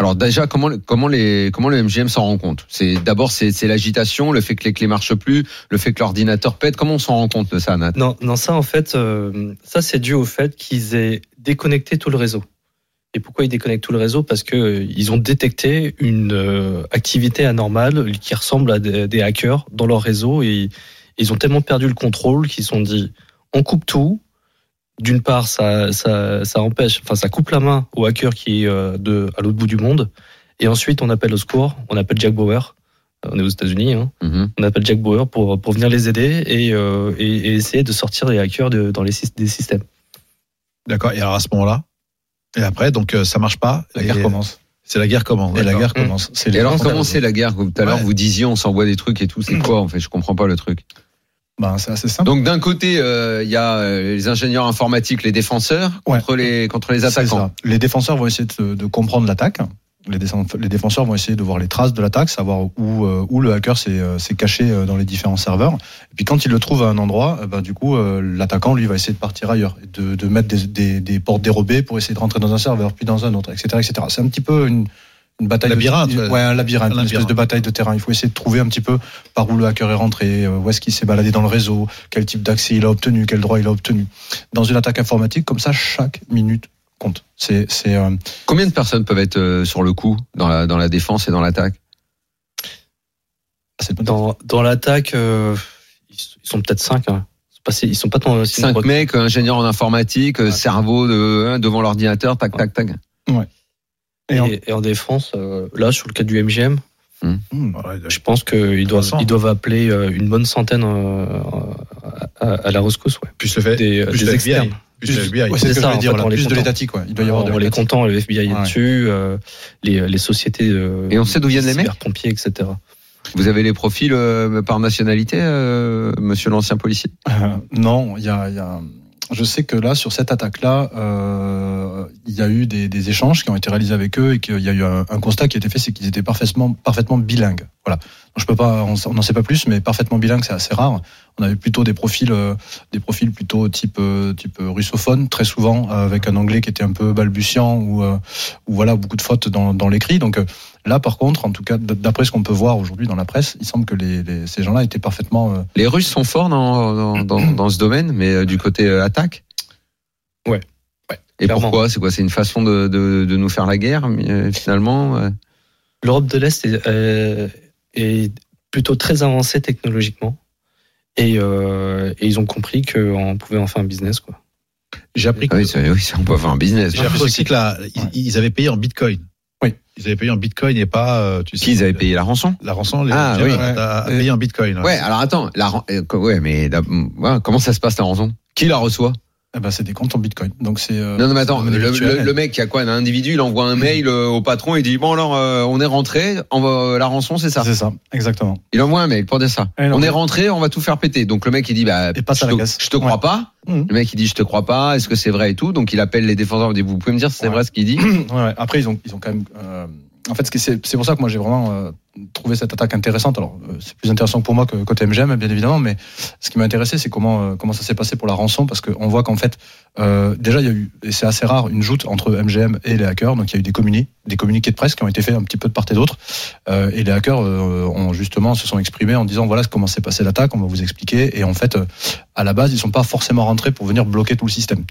alors déjà, comment comment les comment le MGM s'en rend compte? C'est d'abord c'est l'agitation, le fait que les clés marchent plus, le fait que l'ordinateur pète. Comment on s'en rend compte de ça, Nat? Non, non, ça en fait, euh, ça c'est dû au fait qu'ils aient déconnecté tout le réseau. Et pourquoi ils déconnectent tout le réseau? Parce que euh, ils ont détecté une euh, activité anormale qui ressemble à des, des hackers dans leur réseau et ils ont tellement perdu le contrôle qu'ils se sont dit on coupe tout. D'une part, ça, ça, ça empêche, enfin ça coupe la main au hacker qui est euh, de à l'autre bout du monde. Et ensuite, on appelle au secours, on appelle Jack Bauer. On est aux États-Unis, hein Mhm. on appelle Jack Bauer pour, pour venir les aider et, euh, et, et essayer de sortir les hackers de, dans les des systèmes. D'accord. Et alors à ce moment-là, et après, donc euh, ça marche pas. La et guerre commence. C'est la guerre commence. Et la guerre commence. Et alors comment c'est la guerre? Tout à l'heure, Ouais. vous disiez on s'envoie des trucs et tout. C'est [clears throat] quoi en fait? Je comprends pas le truc. Ben, c'est assez simple. Donc d'un côté, euh, il y a euh, les ingénieurs informatiques, les défenseurs Ouais. contre les contre les attaquants. ça. Les défenseurs vont essayer de, de comprendre l'attaque. Les, défenseurs- les défenseurs vont essayer de voir les traces de l'attaque, savoir où, euh, où le hacker s'est caché dans les différents serveurs. Et puis quand il le trouve à un endroit, euh, ben, du coup, euh, l'attaquant lui va essayer de partir ailleurs, de, de mettre des, des, des portes dérobées pour essayer de rentrer dans un serveur, puis dans un autre, etc., etc. C'est un petit peu une, une bataille. Labyrinthe, de, ouais. ouais, un labyrinthe, Un une espèce de bataille de terrain. Il faut essayer de trouver un petit peu par où le hacker est rentré, euh, où est-ce qu'il s'est baladé dans le réseau, quel type d'accès il a obtenu, quel droit il a obtenu. Dans une attaque informatique, comme ça, chaque minute compte. C'est, c'est, euh, Combien de personnes peuvent être euh, sur le coup dans la dans la défense et dans l'attaque? Pas Dans, dans l'attaque, euh, ils sont peut-être cinq. Hein. Ils sont pas si- Ils sont pas tant- Cinq mecs, ingénieurs en informatique, euh, cerveau de, hein, devant l'ordinateur, tac, tac, tac. Et Et, en- et en défense, euh, là, sur le cas du MGM, Hmm. Ouais, je pense qu'ils doivent, 300. ils doivent appeler euh, une bonne centaine euh, à, à la rescousse. Ouais. Plus le fait. Des, plus des le externes. FBI. Plus le FBI. Ouais, c'est ça, en dire. fait, on les plus de compte. l'étatique, ouais. Il doit y avoir de on les comptants, le FBI est dessus, euh, les, les sociétés. euh, Et on sait d'où viennent les mecs pompiers, etc. Vous avez les profils euh, par nationalité, euh, monsieur l'ancien policier? Euh, non, il y a, il y a- Je sais que là, sur cette attaque-là, euh, il y a eu des, échanges qui ont été réalisés avec eux et qu'il y a eu un, constat qui a été fait, c'est qu'ils étaient parfaitement, parfaitement bilingues. Voilà. Je peux pas, on n'en sait pas plus, mais parfaitement bilingues, c'est assez rare. On avait plutôt des profils, euh, des profils plutôt type, euh, type russophone, très souvent euh, avec un anglais qui était un peu balbutiant ou, euh, ou voilà beaucoup de fautes dans, dans l'écrit. Donc euh, là, par contre, en tout cas, d'après ce qu'on peut voir aujourd'hui dans la presse, il semble que les, les- ces gens-là étaient parfaitement euh, Les Russes sont forts dans, dans, dans, [clears throat] dans ce domaine, mais euh, du côté euh, attaque? Ouais. Ouais, Et clairement. pourquoi? C'est quoi? C'est une façon de, de, de nous faire la guerre, mais, euh, finalement L'Europe de l'Est est, euh, est plutôt très avancée technologiquement. Et, euh, et ils ont compris qu'on pouvait en faire un business. Quoi. J'ai appris ah que oui, c'est- on peut faire un business. J'ai appris aussi que là, ils, ils avaient payé en bitcoin. Oui. Ils avaient payé en bitcoin et pas, euh, tu sais. Qui ils avaient payé la rançon La rançon, les Ah, gens oui. a payé en bitcoin. Ouais, alors attends, la, euh, ouais, mais comment ça se passe la rançon? Qui la reçoit? Eh ben, c'est des comptes en bitcoin. Donc c'est. euh, Non, non, mais attends, le, mec qui a quoi Un individu, il envoie un mail euh, au patron, il dit bon alors euh, on est rentré, on va, la rançon c'est ça? C'est ça, exactement. Il envoie un mail pour dire ça. Non, on est rentré, on va tout faire péter. Donc le mec il dit bah Et passe je, à la te, caisse. je te crois Ouais. pas. Mhm. Le mec il dit je te crois pas, est-ce que c'est vrai et tout, donc il appelle les défenseurs, il dit vous pouvez me dire si c'est Ouais. vrai ce qu'il dit [clears throat] Ouais, après, ils ont, ils ont quand même. euh, en fait, c'est pour ça que moi j'ai vraiment euh, trouvé cette attaque intéressante. Alors, euh, c'est plus intéressant pour moi que côté MGM, bien évidemment, mais ce qui m'a intéressé, c'est comment euh, ça s'est passé pour la rançon, parce qu'on voit qu'en fait, déjà il y a eu, et c'est assez rare, une joute entre MGM et les hackers. Donc il y a eu des communiqués, des communiqués de presse qui ont été faits un petit peu de part et d'autre, et les hackers ont justement se sont exprimés en disant voilà comment s'est passé l'attaque, on va vous expliquer. Et en fait, à la base, ils sont pas forcément rentrés pour venir bloquer tout le système.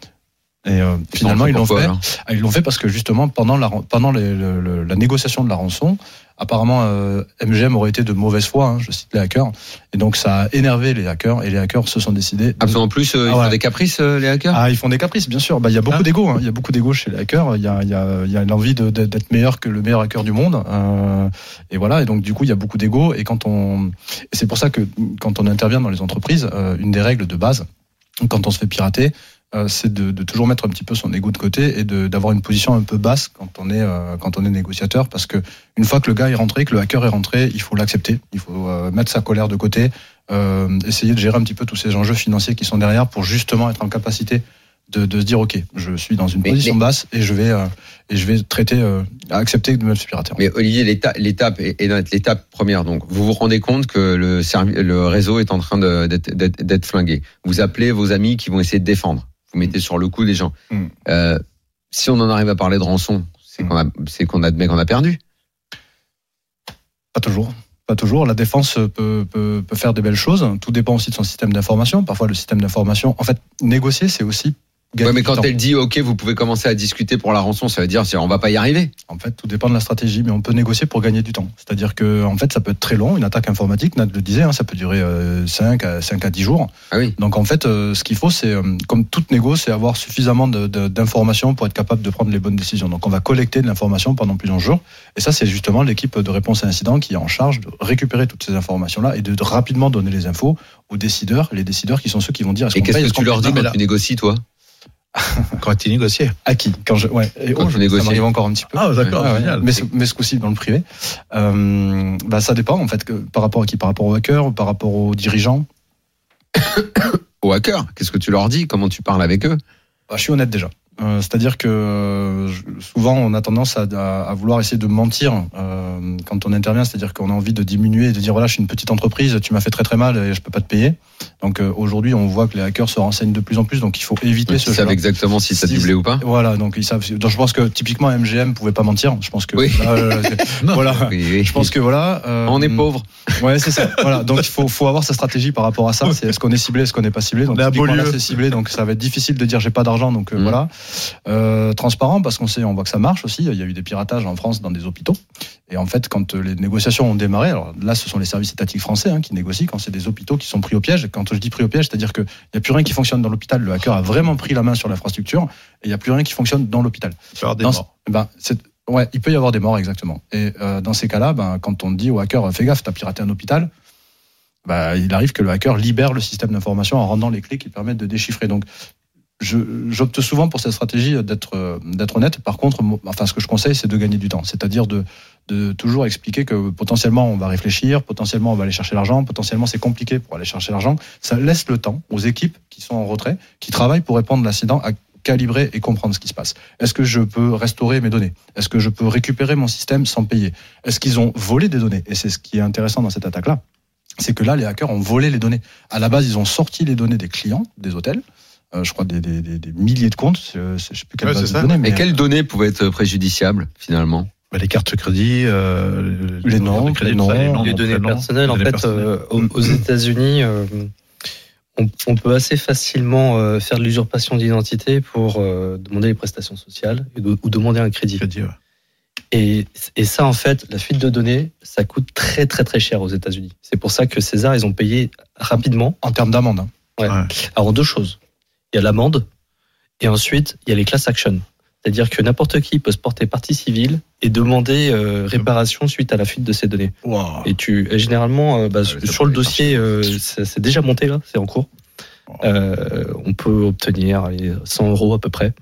Et euh, finalement, ils l'ont fait. alors? Ah, Ils l'ont fait parce que justement pendant la pendant les- le- le- la négociation de la rançon, apparemment euh, MGM aurait été de mauvaise foi, hein, je cite les hackers, et donc ça a énervé les hackers et les hackers se sont décidés. de- Ah, en plus, euh, ils Ah font ouais. des caprices, euh, les hackers? Ah, ils font des caprices, bien sûr. Bah, il y a beaucoup Ah. d'ego. Hein. Il y a beaucoup d'ego chez les hackers. Il y a, il y a, il y a l'envie de- de- d'être meilleur que le meilleur hacker du monde. Euh, et voilà. Et donc, du coup, il y a beaucoup d'ego. Et quand on, c'est pour ça que quand on intervient dans les entreprises, euh, une des règles de base, quand on se fait pirater, euh, c'est de, de toujours mettre un petit peu son ego de côté et d'avoir une position un peu basse quand on est euh, quand on est négociateur, parce que une fois que le gars est rentré, que le hacker est rentré, il faut l'accepter. Il faut euh, mettre sa colère de côté, euh, essayer de gérer un petit peu tous ces enjeux financiers qui sont derrière pour justement être en capacité de, de se dire ok, je suis dans une Mais- position mais- basse et je vais euh, et je vais traiter, euh, accepter de me pirater. Mais Olivier, l'éta- l'étape est l'étape première. Donc, vous vous rendez compte que le, le réseau est en train d'être flingué. Vous appelez vos amis qui vont essayer de défendre. Vous mettez sur le coup des gens. Mm. Euh, si on en arrive à parler de rançon, c'est Mm. qu'on a, c'est qu'on admet qu'on a perdu. Pas toujours. Pas toujours. La défense peut, peut, peut faire des belles choses. Tout dépend aussi de son système d'information. Parfois, le système d'information. En fait, négocier, c'est aussi. Ouais, mais quand temps. elle dit OK, vous pouvez commencer à discuter pour la rançon, ça veut dire on va pas y arriver. En fait, tout dépend de la stratégie, mais on peut négocier pour gagner du temps. C'est-à-dire que, en fait, ça peut être très long. Une attaque informatique, Nat le disait, hein, ça peut durer euh, 5 à 5 à 10 jours. Ah oui. Donc, en fait, euh, ce qu'il faut, c'est, euh, comme toute négo, c'est avoir suffisamment d'informations pour être capable de prendre les bonnes décisions. Donc, on va collecter de l'information pendant plusieurs jours. Et ça, c'est justement l'équipe de réponse à incident qui est en charge de récupérer toutes ces informations-là et de, de rapidement donner les infos aux décideurs. Les décideurs qui sont ceux qui vont dire est-ce Et qu'est-ce que est-ce tu leur dis quand tu négocies, toi? [laughs] Quand tu négocié. À qui? Quand je, ouais. Et Quand oh, je- négocies. Ça m'arrive encore un petit peu. Ah, d'accord, ouais. génial. Mais, ce- mais ce coup-ci dans le privé. Euh, bah, ça dépend en fait que, par rapport à qui? Par rapport aux hackers, par rapport aux dirigeants? [coughs] Aux hackers, qu'est-ce que tu leur dis? Comment tu parles avec eux? Bah, je suis honnête déjà. Euh, C'est-à-dire que euh, souvent on a tendance à, à- à vouloir essayer de mentir euh, quand on intervient, c'est-à-dire qu'on a envie de diminuer et de dire voilà je suis une petite entreprise, tu m'as fait très très mal et je peux pas te payer. Donc euh, aujourd'hui on voit que les hackers se renseignent de plus en plus, donc il faut éviter Ils ce savent jeu. exactement si ça Si- doublé ou pas Voilà, donc ils savent. Donc je pense que typiquement MGM pouvait pas mentir. Je pense que Oui. là, euh, [laughs] Non. voilà. Oui, oui. Je pense que voilà. euh, On est pauvre. Ouais, c'est ça. Voilà. Donc il faut, faut avoir sa stratégie par rapport à ça. C'est est-ce qu'on est ciblé, est-ce qu'on n'est pas ciblé? Donc On est là, c'est ciblé, donc ça va être difficile de dire j'ai pas d'argent. Donc euh, Mhm. voilà. Euh, transparent parce qu'on sait, on voit que ça marche aussi. Il y a eu des piratages en France dans des hôpitaux. Et en fait, quand euh, les négociations ont démarré, alors là, ce sont les services étatiques français hein, qui négocient quand c'est des hôpitaux qui sont pris au piège. Quand je dis pris au piège, c'est-à-dire qu'il n'y a plus rien qui fonctionne dans l'hôpital. Le hacker a vraiment pris la main sur l'infrastructure et il n'y a plus rien qui fonctionne dans l'hôpital. Il peut y avoir des morts. ben, c'est- ouais, il peut y avoir des morts, exactement. Et euh, dans ces cas-là, ben, quand on dit au hacker, fais gaffe, t'as piraté un hôpital, ben, il arrive que le hacker libère le système d'information en rendant les clés qui permettent de déchiffrer. Donc, j'opte souvent pour cette stratégie d'être d'être honnête. Par contre, enfin, ce que je conseille, c'est de gagner du temps. C'est-à-dire de, de toujours expliquer que potentiellement on va réfléchir, potentiellement on va aller chercher l'argent, potentiellement c'est compliqué pour aller chercher l'argent. Ça laisse le temps aux équipes qui sont en retrait, qui travaillent pour répondre à l'incident, à calibrer et comprendre ce qui se passe. Est-ce que je peux restaurer mes données? Est-ce que je peux récupérer mon système sans payer? Est-ce qu'ils ont volé des données? Et c'est ce qui est intéressant dans cette attaque-là. C'est que là, les hackers ont volé les données. À la base, ils ont sorti les données des clients, des hôtels. Euh, je crois des, des, des, des milliers de comptes. Je sais plus quelle Ouais, base c'est de ça. données. Mais Mais quelles données pouvaient être préjudiciables finalement Bah, les cartes de crédit, euh, Les noms, cartes de crédit, les noms, les noms, données prénoms, personnelles, en les fait, personnelles. euh, aux, aux États-Unis, euh, on, on peut assez facilement euh, faire de l'usurpation d'identité pour euh, demander les prestations sociales ou demander un crédit. Crédit, ouais. Et, et ça, en fait, la fuite de données, ça coûte très très très cher aux États-Unis. C'est pour ça que César, ils ont payé rapidement. en termes d'amende. hein. Alors deux choses. Il y a l'amende et ensuite il y a les class actions. C'est-à-dire que n'importe qui peut se porter partie civile et demander euh, réparation suite à la fuite de ces données. Wow. Et tu, et généralement, euh, bah, Ah sur le dossier, euh, c'est déjà monté là, c'est en cours. Euh, on peut obtenir allez, 100 euros à peu près.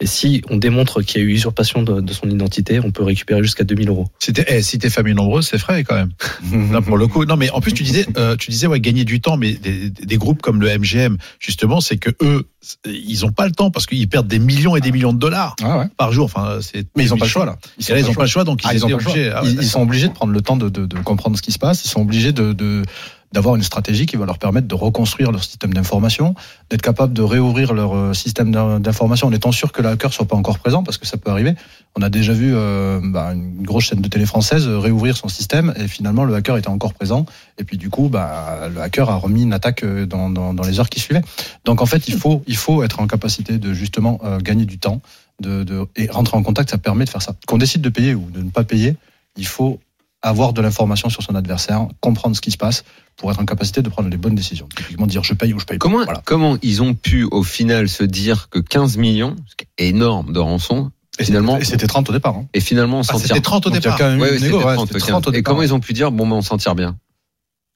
Et si on démontre qu'il y a eu usurpation de, de son identité, on peut récupérer jusqu'à 2000 euros. Si t'es eh, si t'es famille nombreuse, c'est frais quand même. [laughs] Là pour le coup. Non mais en plus tu disais euh, tu disais ouais gagner du temps, mais des, des groupes comme le MGM justement, c'est que eux ils ont pas le temps parce qu'ils perdent des millions et des millions de dollars Ah ouais. par jour. Enfin c'est Mais ils ont pas le choix là. Et là, ils ont pas le choix donc Ah, ils, ils, ont obligés. Ah ouais, Ils- ils sont obligés de prendre le temps de, de- de comprendre ce qui se passe. Ils sont obligés de, de- d'avoir une stratégie qui va leur permettre de reconstruire leur système d'information, d'être capable de réouvrir leur euh, système d'in- d'information en étant sûr que le hacker soit pas encore présent, parce que ça peut arriver. On a déjà vu euh, bah, une grosse chaîne de télé française euh, réouvrir son système et finalement le hacker était encore présent. Et puis du coup, bah, le hacker a remis une attaque dans, dans, dans les heures qui suivaient. Donc en fait, il faut, il faut être en capacité de justement gagner du temps de, de, et rentrer en contact. Ça permet de faire ça. Qu'on décide de payer ou de ne pas payer, il faut avoir de l'information sur son adversaire, comprendre ce qui se passe pour être en capacité de prendre les bonnes décisions. Typiquement dire je paye ou je paye pas. Comment, Voilà. comment ils ont pu au final se dire que 15 millions, ce qui est énorme de rançon, Et finalement, c'était- et c'était 30 au départ. hein. et finalement on s'en Ah, tire. c'était 30 au départ. quand même Ouais, négo, ouais, 30, c'était 15. 30 au Et départ. comment ils ont pu dire bon ben on s'en tire bien?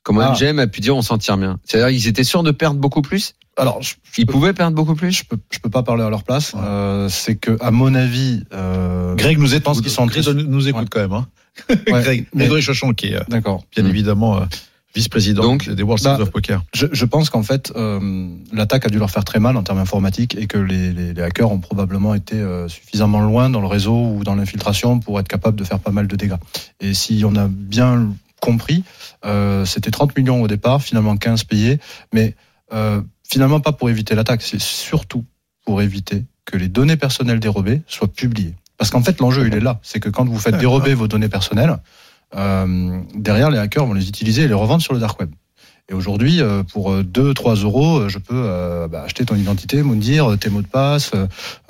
Comment Ah. MGM a pu dire on s'en tire bien? C'est-à-dire ils étaient sûrs de perdre beaucoup plus? Alors, je, je Ils peux, pouvaient perdre beaucoup plus? je peux, je peux pas parler à leur place. Ouais. Euh, c'est que, à mon avis, euh, Greg nous je pense écoute. qu'ils sont Greg nous nous écoute Ouais. quand même. Hein. [laughs] Ouais. Greg, Mais- Grégory Chauchon qui est euh, D'accord. bien Mm. évidemment euh, vice-président des World bah, Series of Poker. Je, je pense qu'en fait, euh, l'attaque a dû leur faire très mal en termes informatiques et que les, les, les hackers ont probablement été euh, suffisamment loin dans le réseau ou dans l'infiltration pour être capables de faire pas mal de dégâts. Et si on a bien compris, euh, c'était 30 millions au départ, finalement 15 payés, mais finalement pas pour éviter l'attaque, c'est surtout pour éviter que les données personnelles dérobées soient publiées. Parce qu'en fait, l'enjeu, il est là. C'est que quand vous faites dérober vos données personnelles, euh, derrière, les hackers vont les utiliser et les revendre sur le dark web. Et aujourd'hui, euh, pour 2-3 euros, euh, je peux euh, bah, acheter ton identité, me dire tes mots de passe,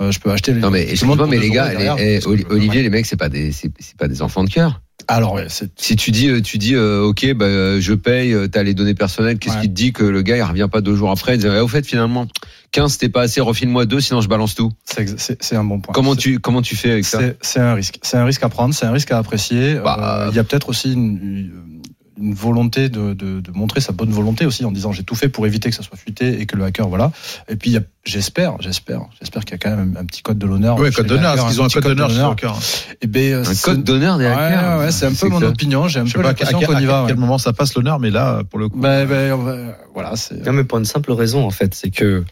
euh, je peux acheter les. Non mais tout le monde excuse-moi pour mais 2 les euros gars, derrière, les- eh, Olivier les mecs c'est pas des pas des enfants de cœur. Alors, ouais, Si tu dis, euh, tu dis, euh, ok, bah, euh, je paye, euh, t'as les données personnelles, qu'est-ce Ouais. qui te dit que le gars il revient pas deux jours après il dit, eh, au fait finalement 15 c'était pas assez, refile-moi deux sinon je balance tout. c'est un bon point. Comment tu comment tu fais avec ça? C'est un risque. C'est un risque à prendre, c'est un risque à apprécier. Bah, Euh, il y a peut-être aussi une, une volonté de, de, de montrer sa bonne volonté aussi en disant j'ai tout fait pour éviter que ça soit fuité et que le hacker voilà. Et puis j'espère, j'espère, j'espère qu'il y a quand même un petit code de l'honneur. Oui, code d'honneur. Est-ce qu'ils ont un code d'honneur chez les hackers Eh ben, Un code d'honneur des Ouais, hackers. ouais, c'est un peu mon que opinion. J'ai un peu pas à, l'impression quel- qu'on y à va. quel ouais. moment ça passe l'honneur, mais là, pour le coup. Ben, ben, on va- voilà, c'est. Non, mais pour une simple raison, en fait, c'est que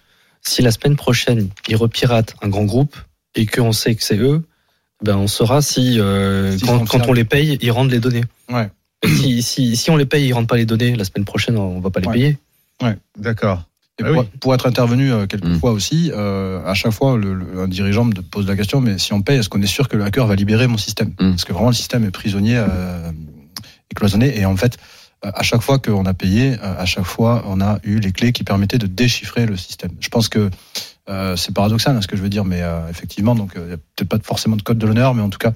si la semaine prochaine, ils repiratent un grand groupe et qu'on sait que c'est eux, ben on saura si, euh, quand, quand on les paye, ils rendent les données. Ouais. Si, si, si on les paye ils rendent pas les données, la semaine prochaine, on va pas les Ouais. payer. D'accord. Et Ah pour, oui. pour être intervenu euh, quelques Mm. fois aussi, euh, à chaque fois, le, le- un dirigeant me pose la question mais si on paye, est-ce qu'on est sûr que le hacker va libérer mon système Mm. Parce que vraiment, le système est prisonnier euh, et cloisonné. Et en fait, euh, à chaque fois qu'on a payé, à chaque fois, on a eu les clés qui permettaient de déchiffrer le système. Je pense que euh, c'est paradoxal hein, ce que je veux dire, mais euh, effectivement, donc il n'y a peut-être pas forcément de code de l'honneur, mais en tout cas,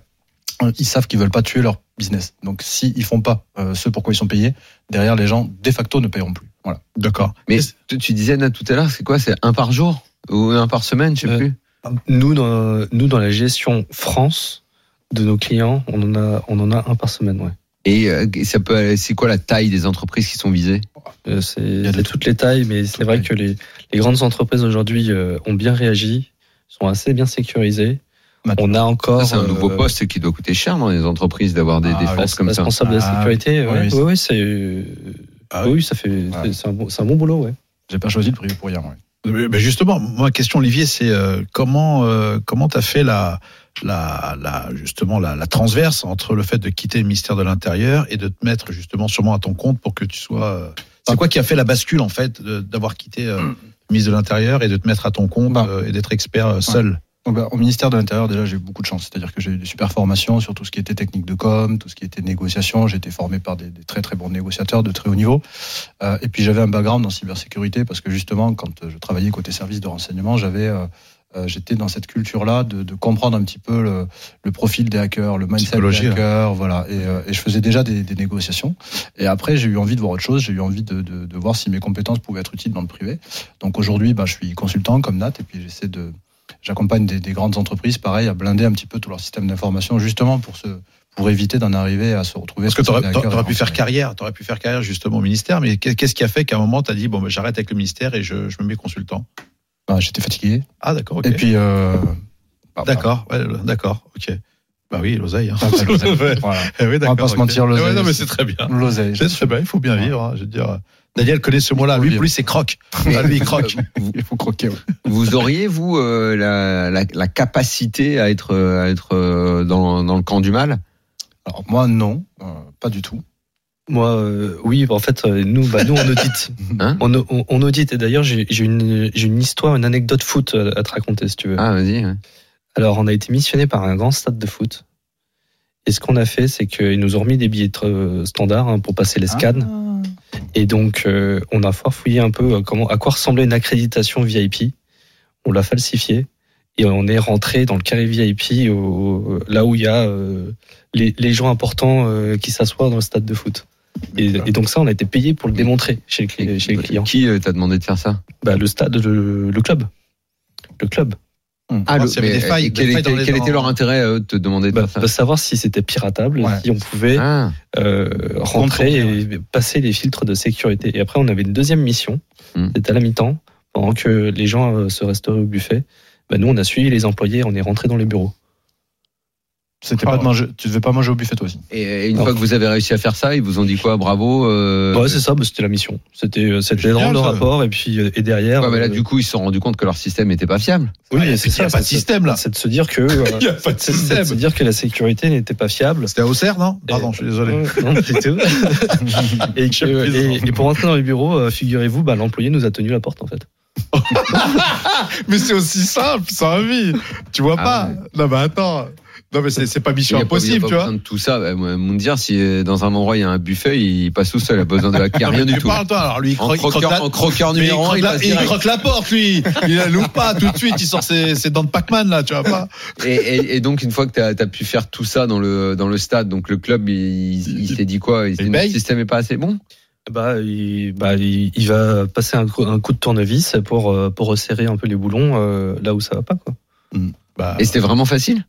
ils savent qu'ils veulent pas tuer leur business. Donc, s'ils font pas euh, ce pourquoi ils sont payés, derrière, les gens de facto ne paieront plus. Voilà. D'accord. Mais tu, tu disais Nat tout à l'heure, c'est quoi? C'est un par jour? Ou un par semaine, je sais Euh, plus? Nous, dans, nous, dans la gestion France de nos clients, on en a, on en a un par semaine, ouais. Et euh, ça peut, c'est quoi la taille des entreprises qui sont visées? Euh, C'est y a c'est des- toutes les tailles, mais c'est vrai que les, les grandes entreprises aujourd'hui euh, ont bien réagi, sont assez bien sécurisées. Maintenant. On a encore. C'est un euh, nouveau poste qui doit coûter cher dans les entreprises d'avoir des Ah, défenses comme ça. responsable de la Ah, sécurité. oui, ouais, oui, ouais, ouais, c'est. Ah oui, ça fait. c'est- C'est un, bon, c'est un bon boulot, ouais. J'ai pas choisi le prix pour rien. Ouais. Justement, ma question, Olivier, c'est euh, comment euh, comment t'as fait la la, la justement la, la transverse entre le fait de quitter le ministère de l'Intérieur et de te mettre justement sûrement à ton compte pour que tu sois. euh, c'est quoi qui a fait la bascule en fait d'avoir quitté le ministre de l'Intérieur et de te mettre à ton compte Bah. et d'être expert seul? Bah, au ministère de l'Intérieur, déjà, j'ai eu beaucoup de chance. C'est-à-dire que j'ai eu des super formations sur tout ce qui était technique de com, tout ce qui était négociation. J'ai été formé par des, des très très bons négociateurs de très haut niveau. Euh, et puis j'avais un background en cybersécurité parce que justement, quand euh, je travaillais côté service de renseignement, j'avais euh, euh, j'étais dans cette culture-là de, de comprendre un petit peu le, le profil des hackers, le mindset des là. hackers, voilà. Et, euh, et je faisais déjà des, des négociations. Et après, j'ai eu envie de voir autre chose. J'ai eu envie de, de, de voir si mes compétences pouvaient être utiles dans le privé. Donc aujourd'hui, bah, je suis consultant comme Nat, et puis j'essaie de J'accompagne des, des grandes entreprises, pareil, à blinder un petit peu tout leur système d'information, justement pour se pour éviter d'en arriver à se retrouver. Parce que hackers t'aurais pu faire carrière, t'aurais pu faire carrière justement au ministère, mais qu'est- qu'est-ce qui a fait qu'à un moment t'as dit bon ben, j'arrête avec le ministère et je, je me mets consultant? Bah, J'étais fatigué. Ah d'accord, ok. Et puis. euh, bah, D'accord, ouais, d'accord, ok. Bah oui, l'oseille. Hein. L'oseille. [laughs] Ouais. Voilà. Eh oui, On va pas se mentir, l'oseille, Ouais, non mais c'est- c'est très bien. L'oseille. C'est très bien, il faut bien vivre. hein, je veux dire, Daniel connaît ce mot-là. Lui, vivre. plus c'est croque. [laughs] Ah, lui, il croque. Il faut croquer. ouais. Vous auriez, vous, euh, la, la, la capacité à être, euh, à être euh, dans, dans le camp du mal? Alors moi non, euh, pas du tout. Moi, euh, oui, bah, en fait, euh, nous, bah, nous, on audite. [laughs] Hein? On, on, on audite. Et d'ailleurs, j'ai j'ai une, j'ai une histoire, une anecdote foot à, à te raconter, si tu veux. Ah, vas-y. ouais. Alors, on a été missionné par un grand stade de foot. Et ce qu'on a fait, c'est qu'ils nous ont remis des billets euh, standards hein, pour passer les scans. Et donc, euh, on a farfouillé un peu euh, comment, à quoi ressemblait une accréditation VIP. On l'a falsifié. Et on est rentré dans le carré VIP, au- là où il y a euh, les, les gens importants euh, qui s'assoient dans le stade de foot. Et, et donc ça, on a été payé pour le démontrer chez le, chez les clients. Qui euh, t'a demandé de faire ça? Bah, le stade, le, le club. Le club. Ah, le- mais, des failles- euh, des quel, dans était, les quel dents. était leur intérêt euh, de te demander de Bah, de savoir si c'était piratable, Ouais. si on pouvait Ah, euh, rentrer et passer les filtres de sécurité. Et après, on avait une deuxième mission. Hmm. C'était à la mi-temps, pendant que les gens euh, se restauraient au buffet. Bah, nous, on a suivi les employés, on est rentré dans les bureaux. C'était Oh. pas de manger. Tu devais pas manger au buffet toi aussi. Et, une Non. fois que vous avez réussi à faire ça, ils vous ont dit quoi Bravo. Euh... Ouais, c'est ça, bah, c'était la mission. C'était euh, c'était rendre le ça. rapport et puis euh, et derrière. Ouais, mais là, euh, du coup, ils se sont rendus compte que leur système n'était pas fiable. oui, Ah, il y a- c'est il y a ça. pas de c'est- système, là. C'est de se dire que. [laughs] Il y a pas de système. de se dire que la sécurité n'était pas fiable. C'était à Auxerre, non? Pardon, je suis désolé. Ouais, [laughs] non, tout. [laughs] et, que- et- et pour rentrer dans les bureaux, euh, figurez-vous, bah, l'employé nous a tenu la porte en fait. Mais c'est aussi simple, ça a vie. Tu vois Ah pas ouais. Non, mais attends. Non, mais c'est pas mission y a pas- il y a impossible, pas tu vois. besoin de tout ça. Bah, Moundir, si euh, dans un endroit il y a un buffet, il passe tout seul. Il a besoin de hacker, [laughs] rien du tout. parles, toi. Alors lui, il En croque, il croque croqueur, la- en croqueur il croque il la- il croque la porte, lui. Il la loupe pas tout de suite. Il sort ses, ses dents de Pac-Man, là, tu vois pas. Et, et- et donc, une fois que tu as, pu faire tout ça dans le, dans le stade, donc le club, il, il s'est dit quoi? Il s'est dit, le système est pas assez bon? Bah, il, bah, il, il va passer un coup, un coup de tournevis pour, euh, pour resserrer un peu les boulons euh, là où ça va pas. Quoi. Bah, Et c'était vraiment facile?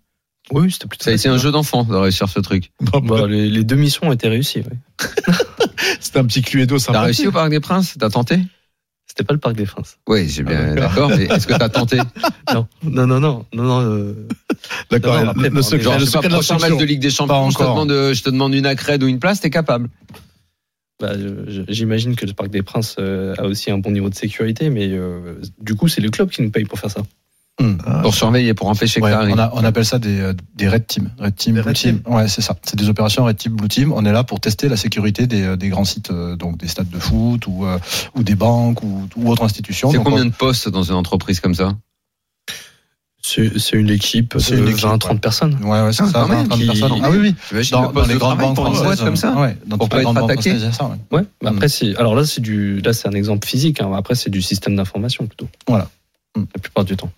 Oui, c'était plutôt Ça a été un jeu d'enfant de réussir ce truc. bah, Bah, les, les deux missions ont été réussies. ouais. [laughs] c'était un petit Cluedo T'as sympa. réussi au Parc des Princes? T'as tenté? C'était pas le Parc des Princes. Oui, j'ai bien Ah, d'accord. mais Est-ce que t'as tenté? [laughs] Non, non, non, non, non, non. euh, D'accord. Le- après, le secret, Genre, le je sais pas, prochain match de Ligue des Champions, je te, encore. demande, euh, je te demande une accrède ou une place, t'es capable bah, j'imagine que le Parc des Princes euh, a aussi un bon niveau de sécurité, mais euh, du coup, c'est le club qui nous paye pour faire ça. Ah, Pour surveiller, pour empêcher Ouais, que ça arrive. on, a- on appelle ça des, euh, des red team. Red team, Des blue red team. Ouais, c'est ça. C'est des opérations red team, blue team. On est là pour tester la sécurité des, euh, des grands sites, euh, donc des stades de foot ou, euh, ou des banques ou, ou autres institutions. C'est combien on- de postes dans une entreprise comme ça? C'est une équipe de C'est une équipe, 20-30 ouais. personnes. Ouais, ouais, c'est Ah, ça. quand même, 20, 30 qui- personnes. Ah oui, oui. Dans, dans les de grandes banques françaises. comme ça Ouais, dans Pour pas être attaqué. ça, ouais. Ouais. bah Après, c'est alors là, c'est du là, c'est un exemple physique. hein. Après, c'est du système d'information plutôt. Voilà. La plupart du temps.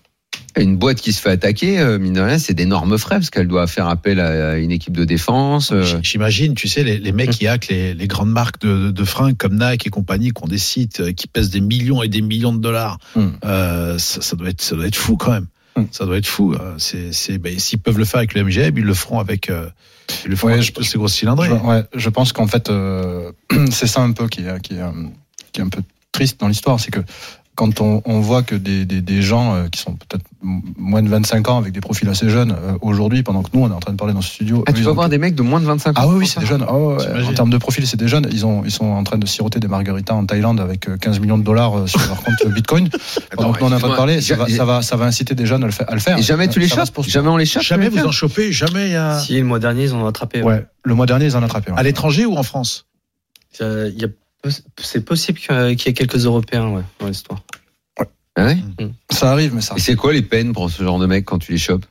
Une boîte qui se fait attaquer, euh, mine de rien, c'est d'énormes frais parce qu'elle doit faire appel à une équipe de défense. euh, J'imagine, tu sais, les, les mecs qui hackent les, les grandes marques de, de, de fringues comme Nike et compagnie, qui ont des sites euh, qui pèsent des millions et des millions de dollars, Mm. euh, ça, ça doit être, ça doit être fou quand même. Mm. Ça doit être fou. ben, s'ils peuvent le faire avec le MGM, ils le feront avec, ils le feront Ouais, avec je- ces grosses cylindrées. Je, ouais, je pense qu'en fait, [clears throat] c'est ça un peu qui qui est un peu triste dans l'histoire, c'est que quand on, on voit que des, des, des gens euh, qui sont peut-être moins de 25 ans avec des profils assez jeunes euh, aujourd'hui, pendant que nous on est en train de parler dans ce studio, Ah, eux, tu vas ont- voir des mecs de moins de 25 ans. ah oui, oui, c'est des jeunes. Ah ouais, en termes de profil, c'est des jeunes. Ils, ont, ils sont en train de siroter des margaritas en Thaïlande avec euh, 15 millions de dollars euh, sur leur compte Bitcoin. [laughs] Pendant que nous on est en train de parler, ça va, ça, va, ça va inciter des jeunes à le faire. À le faire. Et jamais tu les chopes. Jamais on les chope Jamais vous en chopez, jamais il y a... Si le mois dernier, ils en ont attrapé. ouais. Ouais, le mois dernier, ils en ont attrapé. ouais. à l'étranger ou en France? Euh, il y a- C'est possible qu'il y ait- quelques Européens ouais, dans l'histoire. Ah ouais? Ça arrive, mais ça. Et c'est quoi les peines pour ce genre de mecs quand tu les chopes?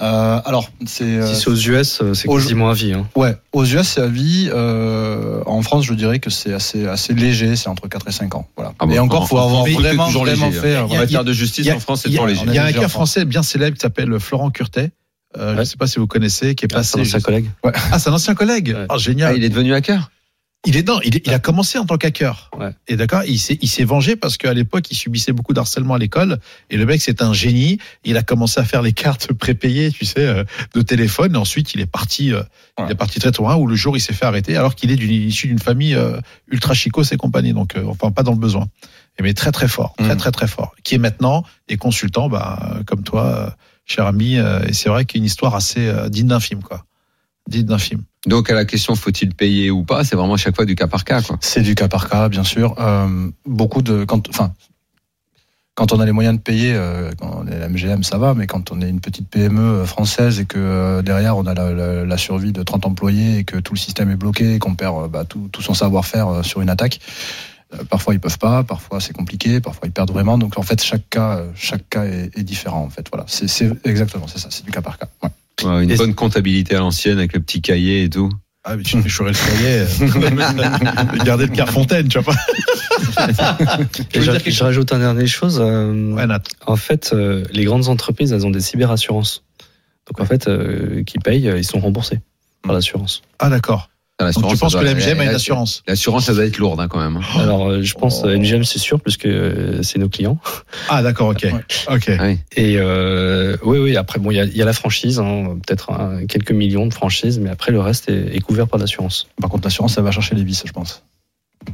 Euh, alors, c'est. euh, Si c'est aux US, euh, c'est quasiment à vie. Hein. Ouais, aux US, c'est à vie. Euh, en France, je dirais que c'est assez, assez léger, c'est entre 4 et 5 ans. Voilà. Ah bon, et encore, en- faut avoir c'est vraiment, toujours vraiment léger, fait. hein. euh, En matière de justice a- en France, c'est toujours léger. il y a un cas français bien célèbre qui s'appelle Florent Curtet. Euh, Je Ouais. ne sais pas si vous connaissez, qui est Ah, c'est passé. un ancien collègue? Ah, c'est un ancien collègue. Ouais. Ah, Ah, génial. il est devenu hacker? Il est non, il, est- il a commencé en tant qu'hacker. Ouais. Et d'accord, il s'est il s'est vengé parce qu'à l'époque, il subissait beaucoup d'harcèlement à l'école. Et le mec, c'est un génie. Il a commencé à faire les cartes prépayées, tu sais, euh, de téléphone. Et ensuite, il est parti, euh, il Ouais. est parti très loin. Où le jour, il s'est fait arrêter, alors qu'il est d'une issu d'une famille euh, ultra chicos et compagnie. Donc, euh, enfin, pas dans le besoin. Et mais très très fort, très Mm. très très fort. Qui est maintenant est consultant, bah, comme toi, cher ami. euh, et c'est vrai qu'il y a une histoire assez euh, digne d'un film, quoi. Digne d'un film. Donc à la question faut-il payer ou pas, c'est vraiment à chaque fois du cas par cas. C'est du cas par cas, bien sûr. Euh, beaucoup de quand, enfin, quand on a les moyens de payer, euh, quand on est la MGM, ça va, mais quand on est une petite PME française et que euh, derrière on a la, la- la survie de 30 employés et que tout le système est bloqué et qu'on perd euh, bah, tout, tout son savoir-faire euh, sur une attaque, euh, parfois ils peuvent pas, parfois c'est compliqué, parfois ils perdent vraiment. Donc en fait chaque cas, euh, chaque cas est, est différent. En fait, voilà, c'est c'est exactement c'est ça, c'est du cas par cas. Ouais. Ouais, une Et- bonne comptabilité à l'ancienne avec le petit cahier et tout. Ah, mais tu fais chourer le cahier. euh, [laughs] Garder le Carfontaine, tu vois pas. [laughs] Je, je rajoute un dernier chose. euh, Ouais, Nat. En fait, euh, les grandes entreprises, elles ont des cyberassurances. Donc en fait, euh, qui payent, ils sont remboursés par l'assurance. Ah, d'accord. Ah, Donc tu penses ça que la MGM a une assurance L'assurance, ça doit être lourde hein, quand même. [laughs] Alors euh, je pense Oh. NGM c'est sûr puisque euh, c'est nos clients. Ah, d'accord, ok. Ok. Oui. Et euh, oui oui après bon il y a, il y a la franchise, hein, peut-être hein, quelques millions de franchises, mais après le reste est, est couvert par l'assurance. Par contre l'assurance, elle va chercher les vis, je pense.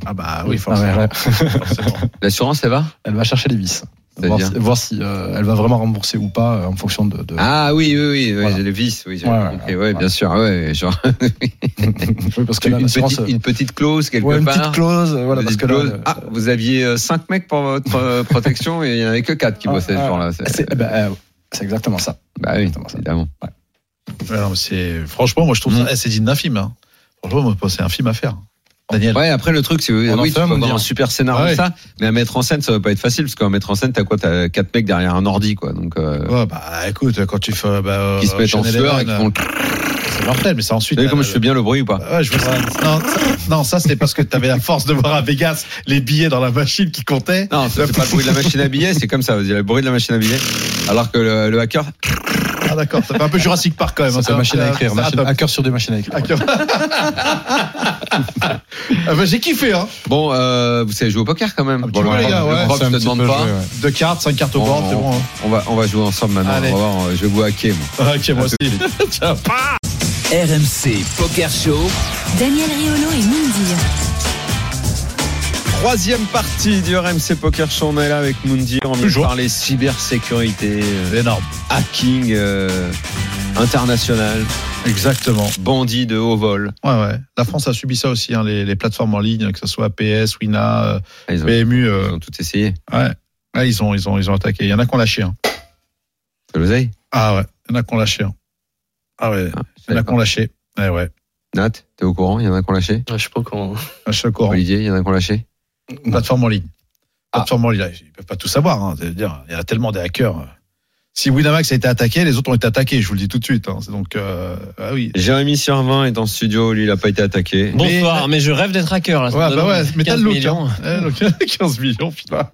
Ah, bah oui, Ah ouais, forcément. ouais. forcément. L'assurance, elle va? Elle va chercher les vis. Voir si, C'est-à-dire voir si, euh, elle va vraiment rembourser ou pas euh, en fonction de. de... Ah oui, oui, oui, oui Voilà. j'ai le vice, oui, Ouais, ouais, compris, ouais. ouais, bien sûr, ouais, genre [laughs] Oui, parce que une, là, l'assurance, petite, une petite clause quelque ouais, une part. petite clause, euh, voilà, Une parce petite que là, euh, ah, vous aviez 5 mecs pour votre euh, [laughs] protection et il n'y en avait que 4 qui ah, bossaient ce ah, jour-là. C'est- c'est eh ben, euh, c'est exactement ça. Bah oui, exactement ça. évidemment. Ouais, non, mais c'est, franchement, moi, je trouve Mm. ça, eh, c'est digne d'un film. Hein. Franchement, moi, c'est un film à faire. Daniel. Ouais, après le truc, c'est oui, tu un, peux on avoir dit. un super scénario Ouais. ça, mais à mettre en scène, ça va pas être facile parce qu'à mettre en scène, t'as quoi T'as quatre mecs derrière un ordi, quoi. Donc, euh, Ouais, bah, écoute, quand tu fais, bah, qui se mettent en sueur et qui font. euh, c'est mortel, mais c'est ensuite. Vous savez là, comment je fais bien le bruit ou pas Ouais, je vois ça. Non, ça, non, ça, c'est parce que tu avais la force de voir à Vegas les billets dans la machine qui comptaient. Non, ça, c'est pas le bruit de la machine à billets, c'est comme ça. Dites le bruit de la machine à billets. Alors que le, le hacker, Ah, d'accord. Ça fait un peu Jurassic Park quand même. Ça, hein, c'est machine à écrire, machine, ça- hacker sur des machines à écrire. [laughs] Ah, bah, j'ai kiffé, hein. bon, euh, vous savez jouer au poker quand même. Un petit Bon, peu, le les gars, ouais. prof un te demande pas. ouais. Deux cartes, cinq cartes au Bon, board, c'est bon. hein. On va, on va jouer ensemble maintenant. Allez. On va voir, euh, je vais vous hacker, moi. Ok, moi aussi. [laughs] Tiens. RMC Poker Show. Daniel Riolo et Mindy. Troisième partie du RMC Poker Show. On est là avec Mundi. On Toujours. de parler cybersécurité, euh, Énorme. hacking euh, international, Exactement. bandit de haut vol. Ouais, ouais. La France a subi ça aussi, hein, les, les plateformes en ligne, que ce soit PS, Wina, euh, Ah, ils, ont, PMU. ils euh, ont tout essayé. ouais. Ouais, ils ont, ils ont, ils ont attaqué. Il y en a qui ont lâché. Hein. C'est l'oseille Ah ouais. Il y en a qui ont lâché. hein. Ah ouais. Ah, Il y en a qui ont lâché. Ouais, ouais. Nat, t'es au courant? Il y en a qui ont lâché? Je sais pas comment. Je suis au courant. Olivier, il y en a qui ont lâché? Plateforme en ligne. Ah. Plateforme en ligne. Ils peuvent pas tout savoir. Hein. C'est-à-dire, il y a tellement des hackers. Si Winamax a été attaqué, les autres ont été attaqués. Je vous le dis tout de suite. Hein. C'est donc, euh, ah oui. Jérémy Servin est en studio. Lui, il a pas été attaqué. Bonsoir, mais, je rêve d'être hacker là. Ouais, bah ouais, mais t'as 15 le look. millions. Hein. Donc, 15 millions, putain.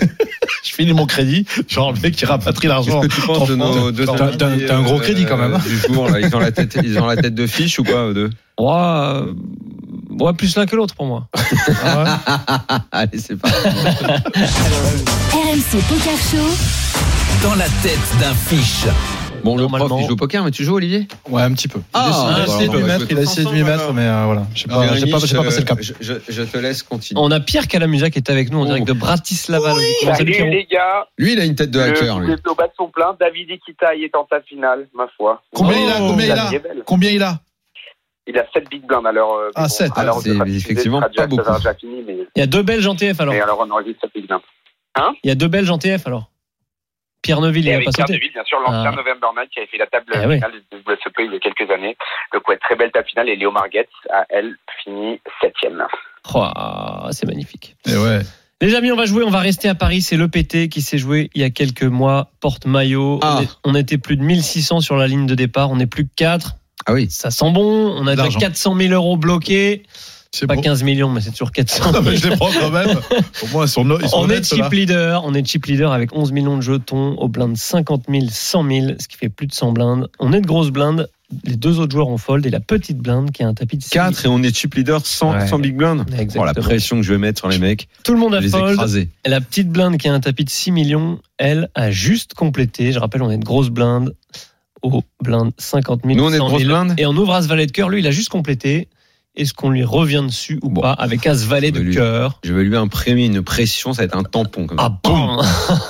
[laughs] je finis mon crédit. Genre, le mec qui rapatrie l'argent. Qu'est-ce que tu penses de nos deux T'as- un gros euh, crédit, quand même, hein. Du jour, là, ils ont la tête, [laughs] ils ont la tête de fiche ou pas eux deux? Ouais, euh, ouais, plus l'un que l'autre pour moi. [laughs] Allez, c'est parti. RMC Poker Show. Dans la tête d'un fiche. Bon, le prof, il joue au poker, mais tu joues, Olivier? Ouais, un petit peu. Ah, il a essayé de on lui va mettre, il a essayé de lui mettre, mais euh, voilà. J'ai pas, pas, pas je- passé le cap. Je, je- je te laisse continuer. On a Pierre Calamusa qui est avec nous en Oh. direct de Bratislava. Salut les gars, Lui, il a une tête de le hacker, lui. au bas de son plein, David Ikita est en sa finale, ma foi. Combien Oh, il a Combien il a. Combien il a Il a 7 big blinds alors. euh, Ah, bon, sept, alors ah, c'est effectivement pas ça sera beaucoup. déjà fini, mais, Il y a deux Belges en TF alors. mais alors on enregistre 7 big blinds. Il y a deux Belges en TF alors. Pierre Neuville, il Et va avec pas Pierre sauté. Deville, bien sûr, l'ancien Ah. November Night qui avait fait la table Eh oui. finale de WSOP il y a quelques années. Donc ouais, très belle table finale et Léo Marguette a elle fini 7ème. Oh, ah, c'est magnifique. Eh ouais. Les amis, on va jouer, on va rester à Paris. C'est l'EPT qui s'est joué il y a quelques mois. Porte-maillot. Ah. On, on était plus de 1600 sur la ligne de départ. On est plus que 4. Ah oui. Ça sent bon. On a déjà L'argent. 400 000 euros bloqués. C'est Pas bon. 15 millions, mais c'est toujours 400 Non, 000. mais je les prends quand même. Au moins, ils sont, ils sont On est honnêtes, chip leader, on est chip leader avec 11 millions de jetons au blind 50 000, 100 000, ce qui fait plus de 100 blindes. On est de grosses blindes, les deux autres joueurs ont fold et la petite blinde qui a un tapis de 6 4 et on est chip leader sans, Ouais. sans big blind. Oh, la Exactement. pression que je vais mettre sur les mecs. Tout le monde a fold. écrasés. Et la petite blinde qui a un tapis de 6 millions, elle a juste complété. Je rappelle, on est de grosse blinde au blinde 50 000. Nous, on est de 100 000. grosse blinde Et on ouvre As Valet de cœur. Lui, il a juste complété. Est-ce qu'on lui revient dessus ou Bon. pas avec As Valet de cœur Je vais lui imprimer une pression, ça va être un tampon comme ça. Ah bon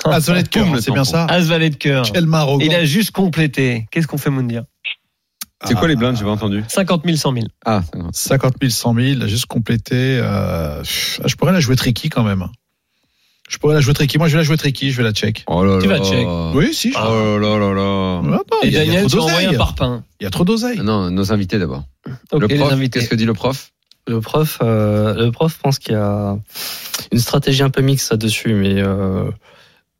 Ah, ça va être cœur, c'est bien ça. As Valet de cœur. Quel maroc. Il a juste complété. Qu'est-ce qu'on fait, Moundir C'est quoi les blindes? J'ai pas entendu. 50 000, 100 000. Ah, ça va. 50 000, 100 000, il a juste complété. euh, ah, je pourrais la jouer tricky quand même. Je pourrais la jouer tricky. Moi, je vais la jouer tricky, je vais la check. Oh là Tu là. vas check. Oui, si. je- Oh là là là. Et Daniel, tu un parpaing. Il y a trop d'oseille. Non, nos invités d'abord. Ok, le les prof, invités. qu'est-ce que dit le prof? Le prof, euh, le prof pense qu'il y a une stratégie un peu mixte là-dessus, mais euh,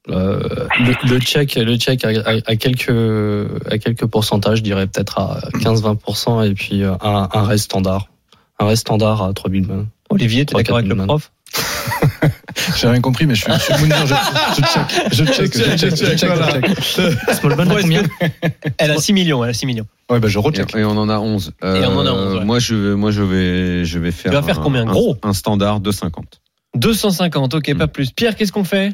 euh, le, le check, le check à, à- à quelques à quelques pourcentages, je dirais peut-être à 15-20%, et puis euh, un, un reste standard, un reste standard à 3000 balles. Olivier, tu es d'accord avec quatre le prof? [laughs] J'ai rien compris, mais je suis, je suis Mounir, je, je check, je check, je check, je combien Elle a 6 millions, elle a 6 millions. Ouais, bah je recheck. et on en a 11. Et on en a 11, ouais. Moi, je, moi je, vais, je vais faire. vas faire un- combien un- Gros Un standard de 50. 250, ok, pas plus. Pierre, qu'est-ce qu'on fait?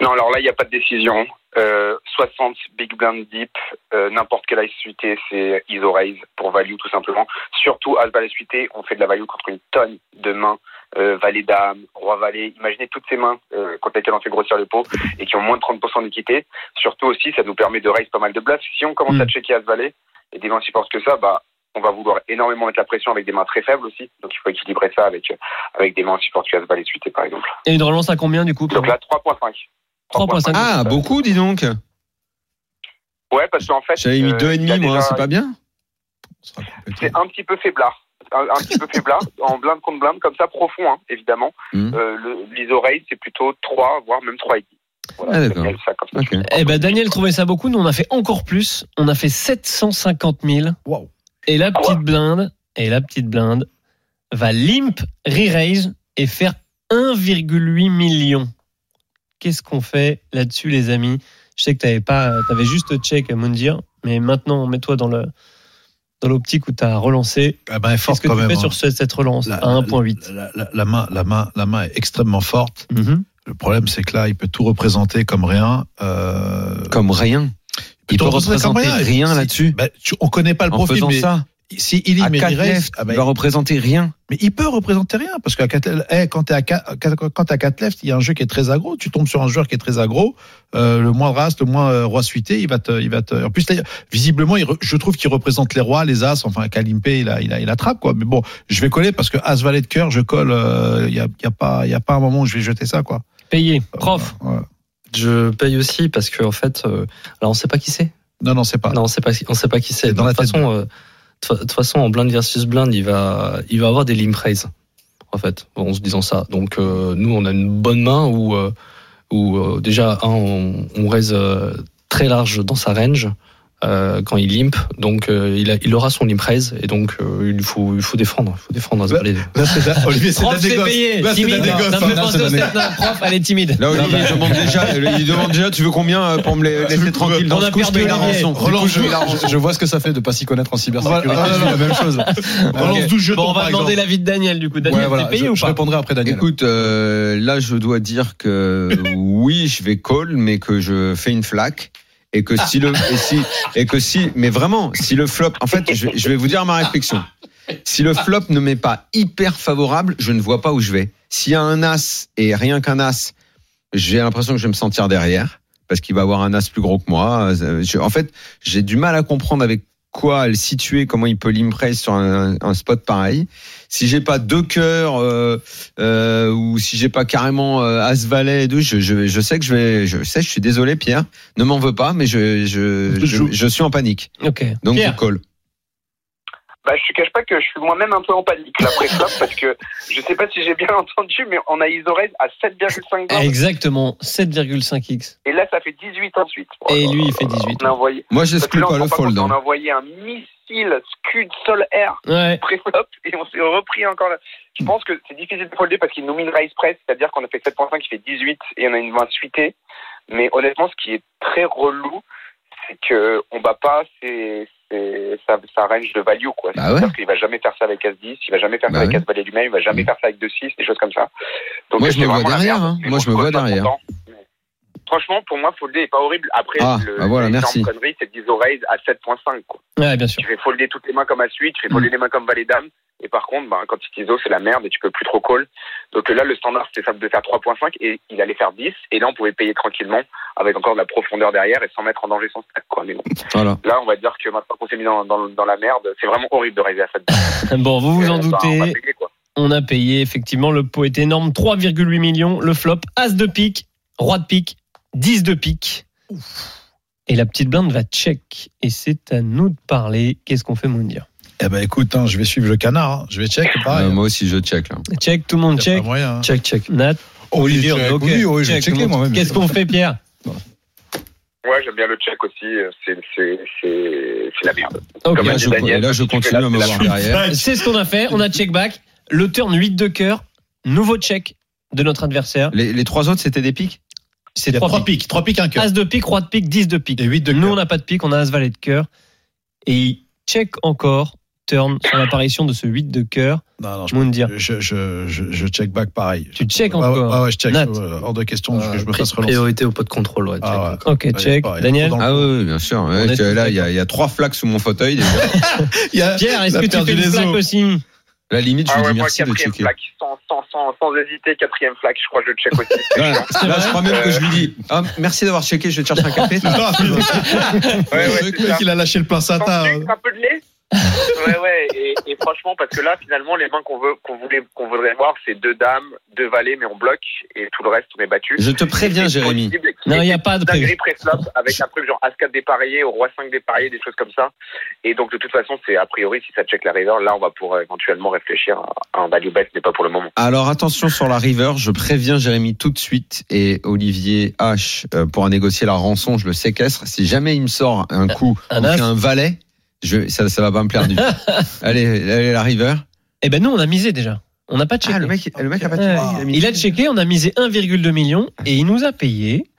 Non, alors là, il n'y a pas de décision. Euh, 60 big blind deep, euh, n'importe quelle ice suité, c'est ISO raise pour value tout simplement. Surtout valet suité, on fait de la value contre une tonne de mains, euh, valet dame, roi valet. Imaginez toutes ces mains euh, contre lesquelles on fait grossir le pot et qui ont moins de 30% d'équité. Surtout aussi, ça nous permet de raise pas mal de bluffs. Si on commence Mm. à checker as valet et des mains si fortes que ça, bah on va vouloir énormément mettre la pression avec des mains très faibles aussi. Donc il faut équilibrer ça avec euh, avec des mains aussi fortes que valet suité par exemple. Et une relance à combien du coup Donc là 3.5. 3.5. Ah, beaucoup, dis donc. Ouais, parce qu'en fait, J'avais mis euh, deux et il y a demi, moi, déjà- c'est pas bien C'est un petit peu faiblard. Un, un petit peu faiblard, en blinde contre blinde, comme ça, profond, hein, évidemment. Mhm. Euh, le- les oreilles, c'est plutôt 3, voire même 3,5. Voilà, Ah, c'est d'accord. bien ça, comme ça. Ok. Eh ben Daniel trouvait ça beaucoup, nous on a fait encore plus. On a fait 750 000. Wow. Et la petite blinde, et la petite blinde va limp re-raise et faire 1,8 million. Qu'est-ce qu'on fait là-dessus, les amis? Je sais que t'avais pas, t'avais juste check à Moundir, mais maintenant mets-toi dans le dans l'optique où tu as relancé. Ah ben, forte Qu'est-ce que quand tu même. fais hein. sur ce- cette relance La- à 1,8 La, la- la main, la, main, la main est extrêmement forte. Mhm. Le problème, c'est que là, il peut tout représenter comme rien. Euh, Comme rien. Il peut tout représenter rien Si- là-dessus. ben, tu- on connaît pas le En profil, mais ça, si il à y met 4 Race, left, ah ben, il va représenter rien. mais il peut représenter rien parce qu'à 4 eh, quand tu à 4, quand t'es à 4 left, il y a un jeu qui est très aggro. Tu tombes sur un joueur qui est très aggro. Euh, le moins race, le moins euh, roi suité, il va te, il va te. En plus, visiblement, il re- je trouve qu'il représente les rois, les as. Enfin, Kalimpé, il, a, il, a, il attrape quoi. Mais bon, je vais coller parce que as valet de cœur, je colle. euh, Il y a, il y a pas, il y a pas un moment où je vais jeter ça quoi. Payé. Prof. Ouais. Je paye aussi parce que en fait, euh, alors on sait pas qui c'est. Non, non, c'est pas. Non, on sait pas, on sait pas qui c'est. Dans De la toute façon, euh, de toute façon, en blind versus blind, il va, il avoir des limp raise, en fait, en se disant ça. Donc, euh, nous, on a une bonne main où, euh, euh, déjà, on, raise très large dans sa range. Euh, quand il limp, donc euh, il, a, il aura son limp raise et donc euh, il faut il faut défendre, il faut défendre à ce balai. Là, c'est Olivier, c'est la Prof, c'est dégosse. Là, c'est la Timide. dégosse. Là, c'est la-. Non, prof, elle est timide. Là, Olivier, il demande déjà, il demande déjà, tu veux combien euh, pour me les- laisser tranquille dans ce coup, je paye la rançon. Je, je je- je vois ce que ça fait de pas s'y connaître en cybersécurité. Je vis la même chose. [laughs] Relance Ok. 12 jetons, Bon, on va demander l'avis de Daniel du coup. Daniel, t'es payé je, ou je pas répondrai après Daniel. Écoute, euh, là, je dois dire que oui, je vais call, mais que je fais une flaque. Et que si le, et que si, mais vraiment, si le flop, en fait, je, vais vous dire ma réflexion. Si le flop ne m'est pas hyper favorable, je ne vois pas où je vais. S'il y a un as et rien qu'un as, j'ai l'impression que je vais me sentir derrière parce qu'il va avoir un as plus gros que moi. Euh, en fait, j'ai du mal à comprendre avec quoi le situer, comment il peut l'impress sur un, un spot pareil. Si j'ai pas deux cœurs euh, euh, ou si j'ai pas carrément euh, as valet et deux, je, je, je sais que je vais, je sais, je suis désolé Pierre, ne m'en veux pas, mais je, je, je, je suis en panique. Ok. Donc Pierre. je call. Bah, je te cache pas que je suis moi-même un peu en panique là, après flop parce que je sais pas si j'ai bien [laughs] entendu, mais on a ISO raise à 7,5 blindes. Exactement. 7,5x. Et là, ça fait 18 ensuite. Et lui, il fait 18. On a envoyé. Moi, j'exclus pas le fold. compte, On a hein. envoyé un missile scud sol air Ouais. pré-flop et on s'est repris encore là. Je pense que c'est difficile de folder parce qu'il nous met une raise press, c'est-à-dire qu'on a fait 7.5 qui fait 18 et on a une main suitée. Mais honnêtement, ce qui est très relou, c'est que on bat pas ces, ça, ça range de value quoi. Bah ouais. C'est-à-dire qu'il va jamais faire ça avec As-10, il va jamais faire Bah ça avec ouais. As-Valet lui-même, il va jamais Mm. faire ça avec 2-6, des choses comme ça. Donc Moi, je me vois derrière, hein. Mais Moi, je me vois derrière. content. Franchement, pour moi, folder est pas horrible. Après, Ah, le, bah voilà, l'énorme merci. connerie, c'est d'ISO raise à 7.5 quoi. Ouais, bien sûr. Tu fais folder toutes les mains comme à 8, tu fais folder Mm. les mains comme valet dame. Et par contre, ben, quand tu ISO, c'est la merde et tu peux plus trop call. Donc là, le standard, c'était simple de faire 3.5 et il allait faire 10. Et là, on pouvait payer tranquillement avec encore de la profondeur derrière et sans mettre en danger son stack. Quoi. Mais bon, Voilà. là, on va dire que maintenant qu'on s'est mis dans, dans, dans la merde, c'est vraiment horrible de raiser à 7. [laughs] Bon, vous vous en Euh, ben, on va doutez. On a payé, effectivement, le pot est énorme, 3,8 millions. Le flop, As de pique, Roi de pique, 10 de pique. Et la petite blinde va check. Et c'est à nous de parler. Qu'est-ce qu'on fait, Moundir Eh ben écoute, hein, je vais suivre le canard. hein. Je vais check, pareil. Euh, moi aussi, je check là. Check, tout le monde check. moyen, hein. Check, check. Nat, Oh, Olivier, check. ok. Oui, oui, je vais Check, moi-même. Qu'est-ce qu'on fait, Pierre Ouais, j'aime bien le check aussi. C'est, c'est, c'est, c'est la merde. Ok. Comme Là, je, Daniel, et là, je continue à me voir derrière. C'est ce qu'on a fait. On a check back. Le turn 8 de cœur. Nouveau check de notre adversaire. Les, les trois autres, c'était des pics C'est Il y a 3 trois piques. trois pics, un cœur. As de pique, roi de pique, 10 de pique. Et 8 de Nous, on n'a pas de pique, on a As valet de cœur. Et il check encore, turn, sur l'apparition de ce 8 de cœur. Non, non, je, Moundir. je, je, je, je check back pareil. Tu check Ah encore. ah ouais, je check. Nat. hors de question Euh, que je me fasse relancer. Priorité au pot de contrôle, ouais. check. Ah ouais. Ok, check. pareil. Daniel Ah oui, bien sûr. Ouais, là, il y, y a trois flaques sous mon fauteuil. déjà. Y [laughs] a- Pierre, est-ce que tu fais une les flaque La limite, je Ah lui ouais, dis moi, merci de quatrième checker. flaque, sans, sans, sans, sans hésiter, quatrième flaque, je crois que je check aussi. [laughs] Chiant. là, je crois même que je lui dis ah, merci d'avoir checké, je vais te chercher un café. [laughs] Ah, Ouais, ouais, le mec, il a lâché le plein sucre, un peu de lait? Ouais, ouais, et, et franchement, parce que là, finalement, les mains qu'on veut, qu'on voulait, qu'on voudrait voir, c'est deux dames, deux valets, mais on bloque, et tout le reste, on est battu. Je te préviens, Jérémy. Non, il y n'y a pas de prévu. avec un truc genre As-4 dépareillé, au Roi 5 dépareillé, des choses comme ça. Et donc, de toute façon, c'est a priori, si ça check la river, là, on va pouvoir éventuellement réfléchir à un value bet, mais pas pour le moment. Alors attention sur la river, je préviens Jérémy tout de suite et Olivier H euh, pour négocier la rançon, je le séquestre. Si jamais il me sort un coup, Un un valet, je, ça, ça va pas me plaire du tout. [laughs] allez, allez, la river. Eh ben nous, on a misé déjà. On n'a pas checké. Ah, le mec, le mec a pas checké, Il a checké, on a misé 1,2 million et il nous a payé.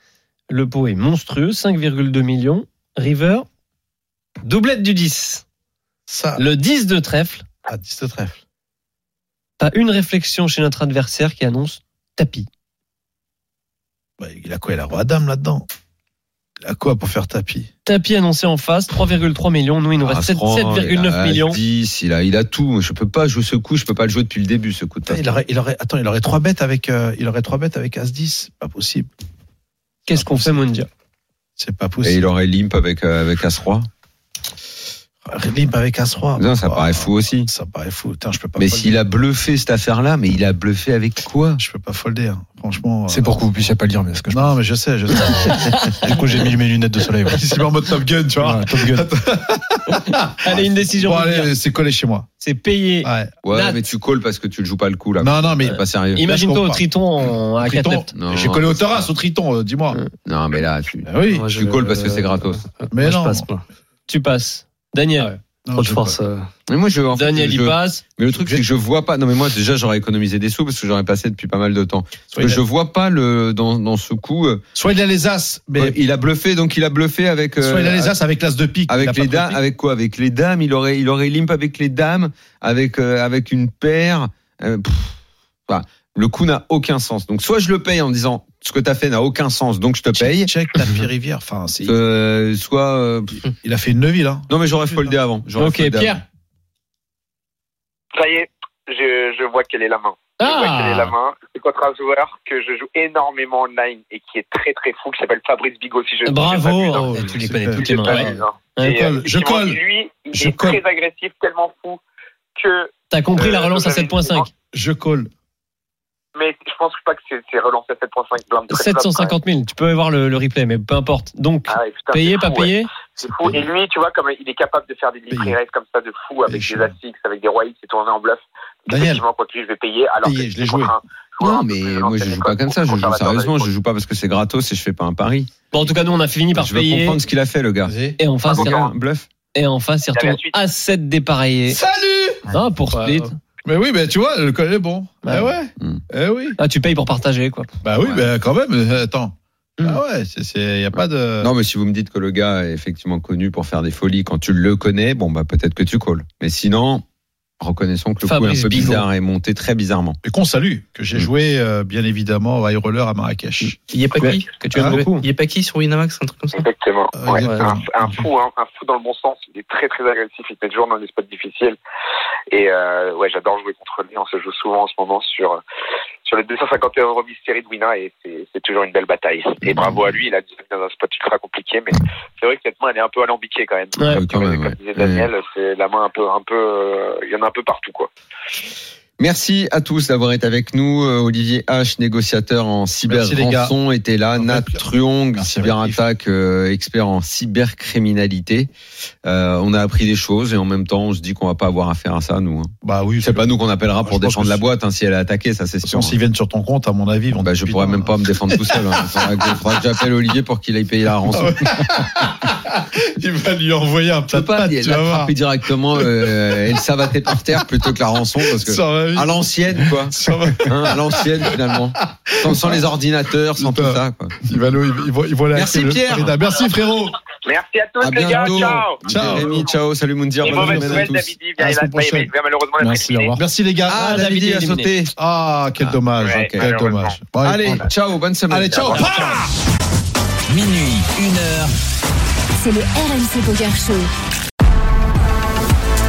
Le pot est monstrueux, 5,2 millions. River, doublette du 10. Ça, Le 10 de trèfle. à 10 de trèfle. Pas une réflexion chez notre adversaire qui annonce tapis. Bah, il a quoi Il a roi dame là-dedans? A quoi pour faire tapis Tapis annoncé en face, 3,3 millions. Nous, il nous reste 7 7,9 millions. 10, il a, il a tout. Je peux pas jouer ce coup, je peux pas le jouer depuis le début, ce coup de Putain, il aurait, il aurait, attends, il aurait trois bêtes avec, euh, il aurait trois bêtes avec As 10. Pas possible. Qu'est-ce qu'on fait, Mundia C'est pas Et possible. il aurait limp avec, euh, avec As-Roi. Limp avec As roi. Non, ça paraît fou aussi. Ça paraît fou. Putain, je peux pas. Mais s'il a bluffé cette affaire-là, mais il a bluffé avec quoi? Je peux pas folder. hein. Franchement. C'est euh, pour que vous puissiez pas le dire, mais ce que je Non, mais je sais, je sais. [laughs] Du coup, j'ai mis mes lunettes de soleil. ouais. [laughs] Il en mode Top Gun, tu vois. Top Gun. [laughs] Allez, une décision. Bon, Mundia. allez, c'est collé chez moi. C'est payé. Ouais. Mais tu calls parce que tu le joues pas le coup là. Non, non, mais C'est pas sérieux. Imagine-toi au comprends. triton à 4 Triton, left. Non, j'ai collé au c'est terrasse, au Triton, euh, dis-moi. Non, mais là, tu. Ah Tu calls parce que c'est gratos. Mais je non. Tu passes. Daniel. Non, Trop de je- force. euh. Mais moi, je. en fait, Daniel, je- il passe. Mais le truc, c'est que je vois pas. Non, mais moi, déjà, j'aurais économisé des sous parce que j'aurais passé depuis pas mal de temps. Parce que je vois pas le dans, dans ce coup. euh, soit il a les As, mais ouais, il a bluffé, donc il a bluffé avec. euh, soit il a les As avec l'As de pique. Avec les dames, avec quoi? Avec les dames, il aurait, il aurait limp avec les dames, avec euh, avec une paire. euh, pff, voilà. Le coup n'a aucun sens. Donc soit je le paye en disant ce que tu as fait n'a aucun sens, donc je te paye. Check tapis [laughs] rivière. Enfin, c'est. Euh, soit euh, [laughs] Il a fait une neuville, hein. non mais j'aurais foldé avant. J'aurais Ok, foldé Pierre. avant. Ça y est, je, je vois quelle est la main. Je vois quelle est la Ah main. C'est contre un joueur que je joue énormément online et qui est très très fou, qui s'appelle Fabrice Bigot, si je ne Bravo. m'abuse, tu les c'est connais fait. toutes les Je mains. sais pas, ouais. Ouais. Et, euh, colle, je colle. Lui, il Je est colle. très agressif, tellement fou que. T'as compris la Euh, relance à vous avez 7.5 Je colle. Mais je pense pas que c'est c'est relancé à 7.5 blind. très flop, 750 000. Tu peux voir le, le replay, mais peu importe. Donc, quand. Ah ouais, putain, payé, c'est pas ouais. payé C'est fou. Et lui, tu vois, comme il est capable de faire des librairies raises comme ça de fou avec des. As-X, avec des Rois X et tourné en bluff. Daniel. Effectivement, quoi que je vais payer. Alors Payé, que je l'ai c'est joué. Non mais moi je joue pas comme ça. Je joue sérieusement. Je joue pas parce que c'est gratos et je fais pas un pari. Bon, en tout cas, nous, on a fini par Je veux payer. comprendre ce qu'il a fait le gars. Et en face, retourne- Un bluff. et en face, il retourne à 7 dépareillé. Salut Ah, pour split. Mais oui, mais tu vois, le col est bon. Ouais. Eh ouais. Hmm. Eh oui. Ah, tu payes pour partager, quoi. Bah oui, Ouais. bah quand même. euh, Attends. Ah ouais, il n'y a pas de. Non, mais si vous me dites que le gars est effectivement connu pour faire des folies quand tu le connais, bon, bah peut-être que tu calls. Mais sinon, reconnaissons que le coup est Fabrice un peu bizarre et monté très bizarrement. Et qu'on salue, que j'ai Mm. joué euh, bien évidemment au high roller à Marrakech. Il y a pas qui que tu aimes Ah, beaucoup. Il y a pas qui sur Winamax, un truc comme ça? Exactement. Euh, Ouais. exactement. Un, un fou, hein, un fou dans le bon sens. Il est très très agressif. Il met toujours dans des spots difficiles. Et euh, ouais, j'adore jouer contre lui. On se joue souvent en ce moment sur sur les 250 euros mystery de Wina et c'est toujours une belle bataille. Et bravo à lui. Il a dit dans un spot ultra compliqué, mais c'est vrai que cette main elle est un peu alambiquée quand même. Ouais, Comme, quand même, comme ouais. disait Daniel, c'est la main un peu un peu. euh, Il y en a un peu partout quoi. Merci à tous d'avoir été avec nous. Euh, Olivier H, négociateur en cyber-rançon, était là. Un Nat. Truong, cyberattaque, euh, expert en cybercriminalité. Euh, on a appris des choses et en même temps, on se dit qu'on va pas avoir affaire à ça, nous. hein. Bah oui, C'est pas nous qu'on appellera pour défendre la boîte hein, si elle est attaquée, ça c'est sûr. façon, s'ils viennent sur ton compte, à mon avis, Bah, je pourrais même pas me défendre tout seul. hein. [laughs] Faudra que- j'appelle Olivier pour qu'il aille payer la rançon. [laughs] Il va lui envoyer un plat peux de pas pâtes, tu vas voir. l'attraper directement euh, et le savater par terre plutôt que la rançon parce que Ça à l'ancienne quoi. [laughs] Hein, à l'ancienne finalement. Sans, sans les ordinateurs, sans tout ça quoi. Il va, le- il va, il aller Merci, le- Pierre. Frida. Merci frérot. Merci à tous À les gars. Ciao. Ciao. Jérémy, ciao, salut Moundir, bonne nouvelle. David. Il il va- il il malheureusement Merci. Merci les gars. Ah, Ah, David il a David est sauté. Ah, quel Ah. dommage. Ouais, quel dommage. Bon, Allez, ciao, bonne semaine. Allez, ciao. Minuit, une heure. C'est le RMC Poker Show.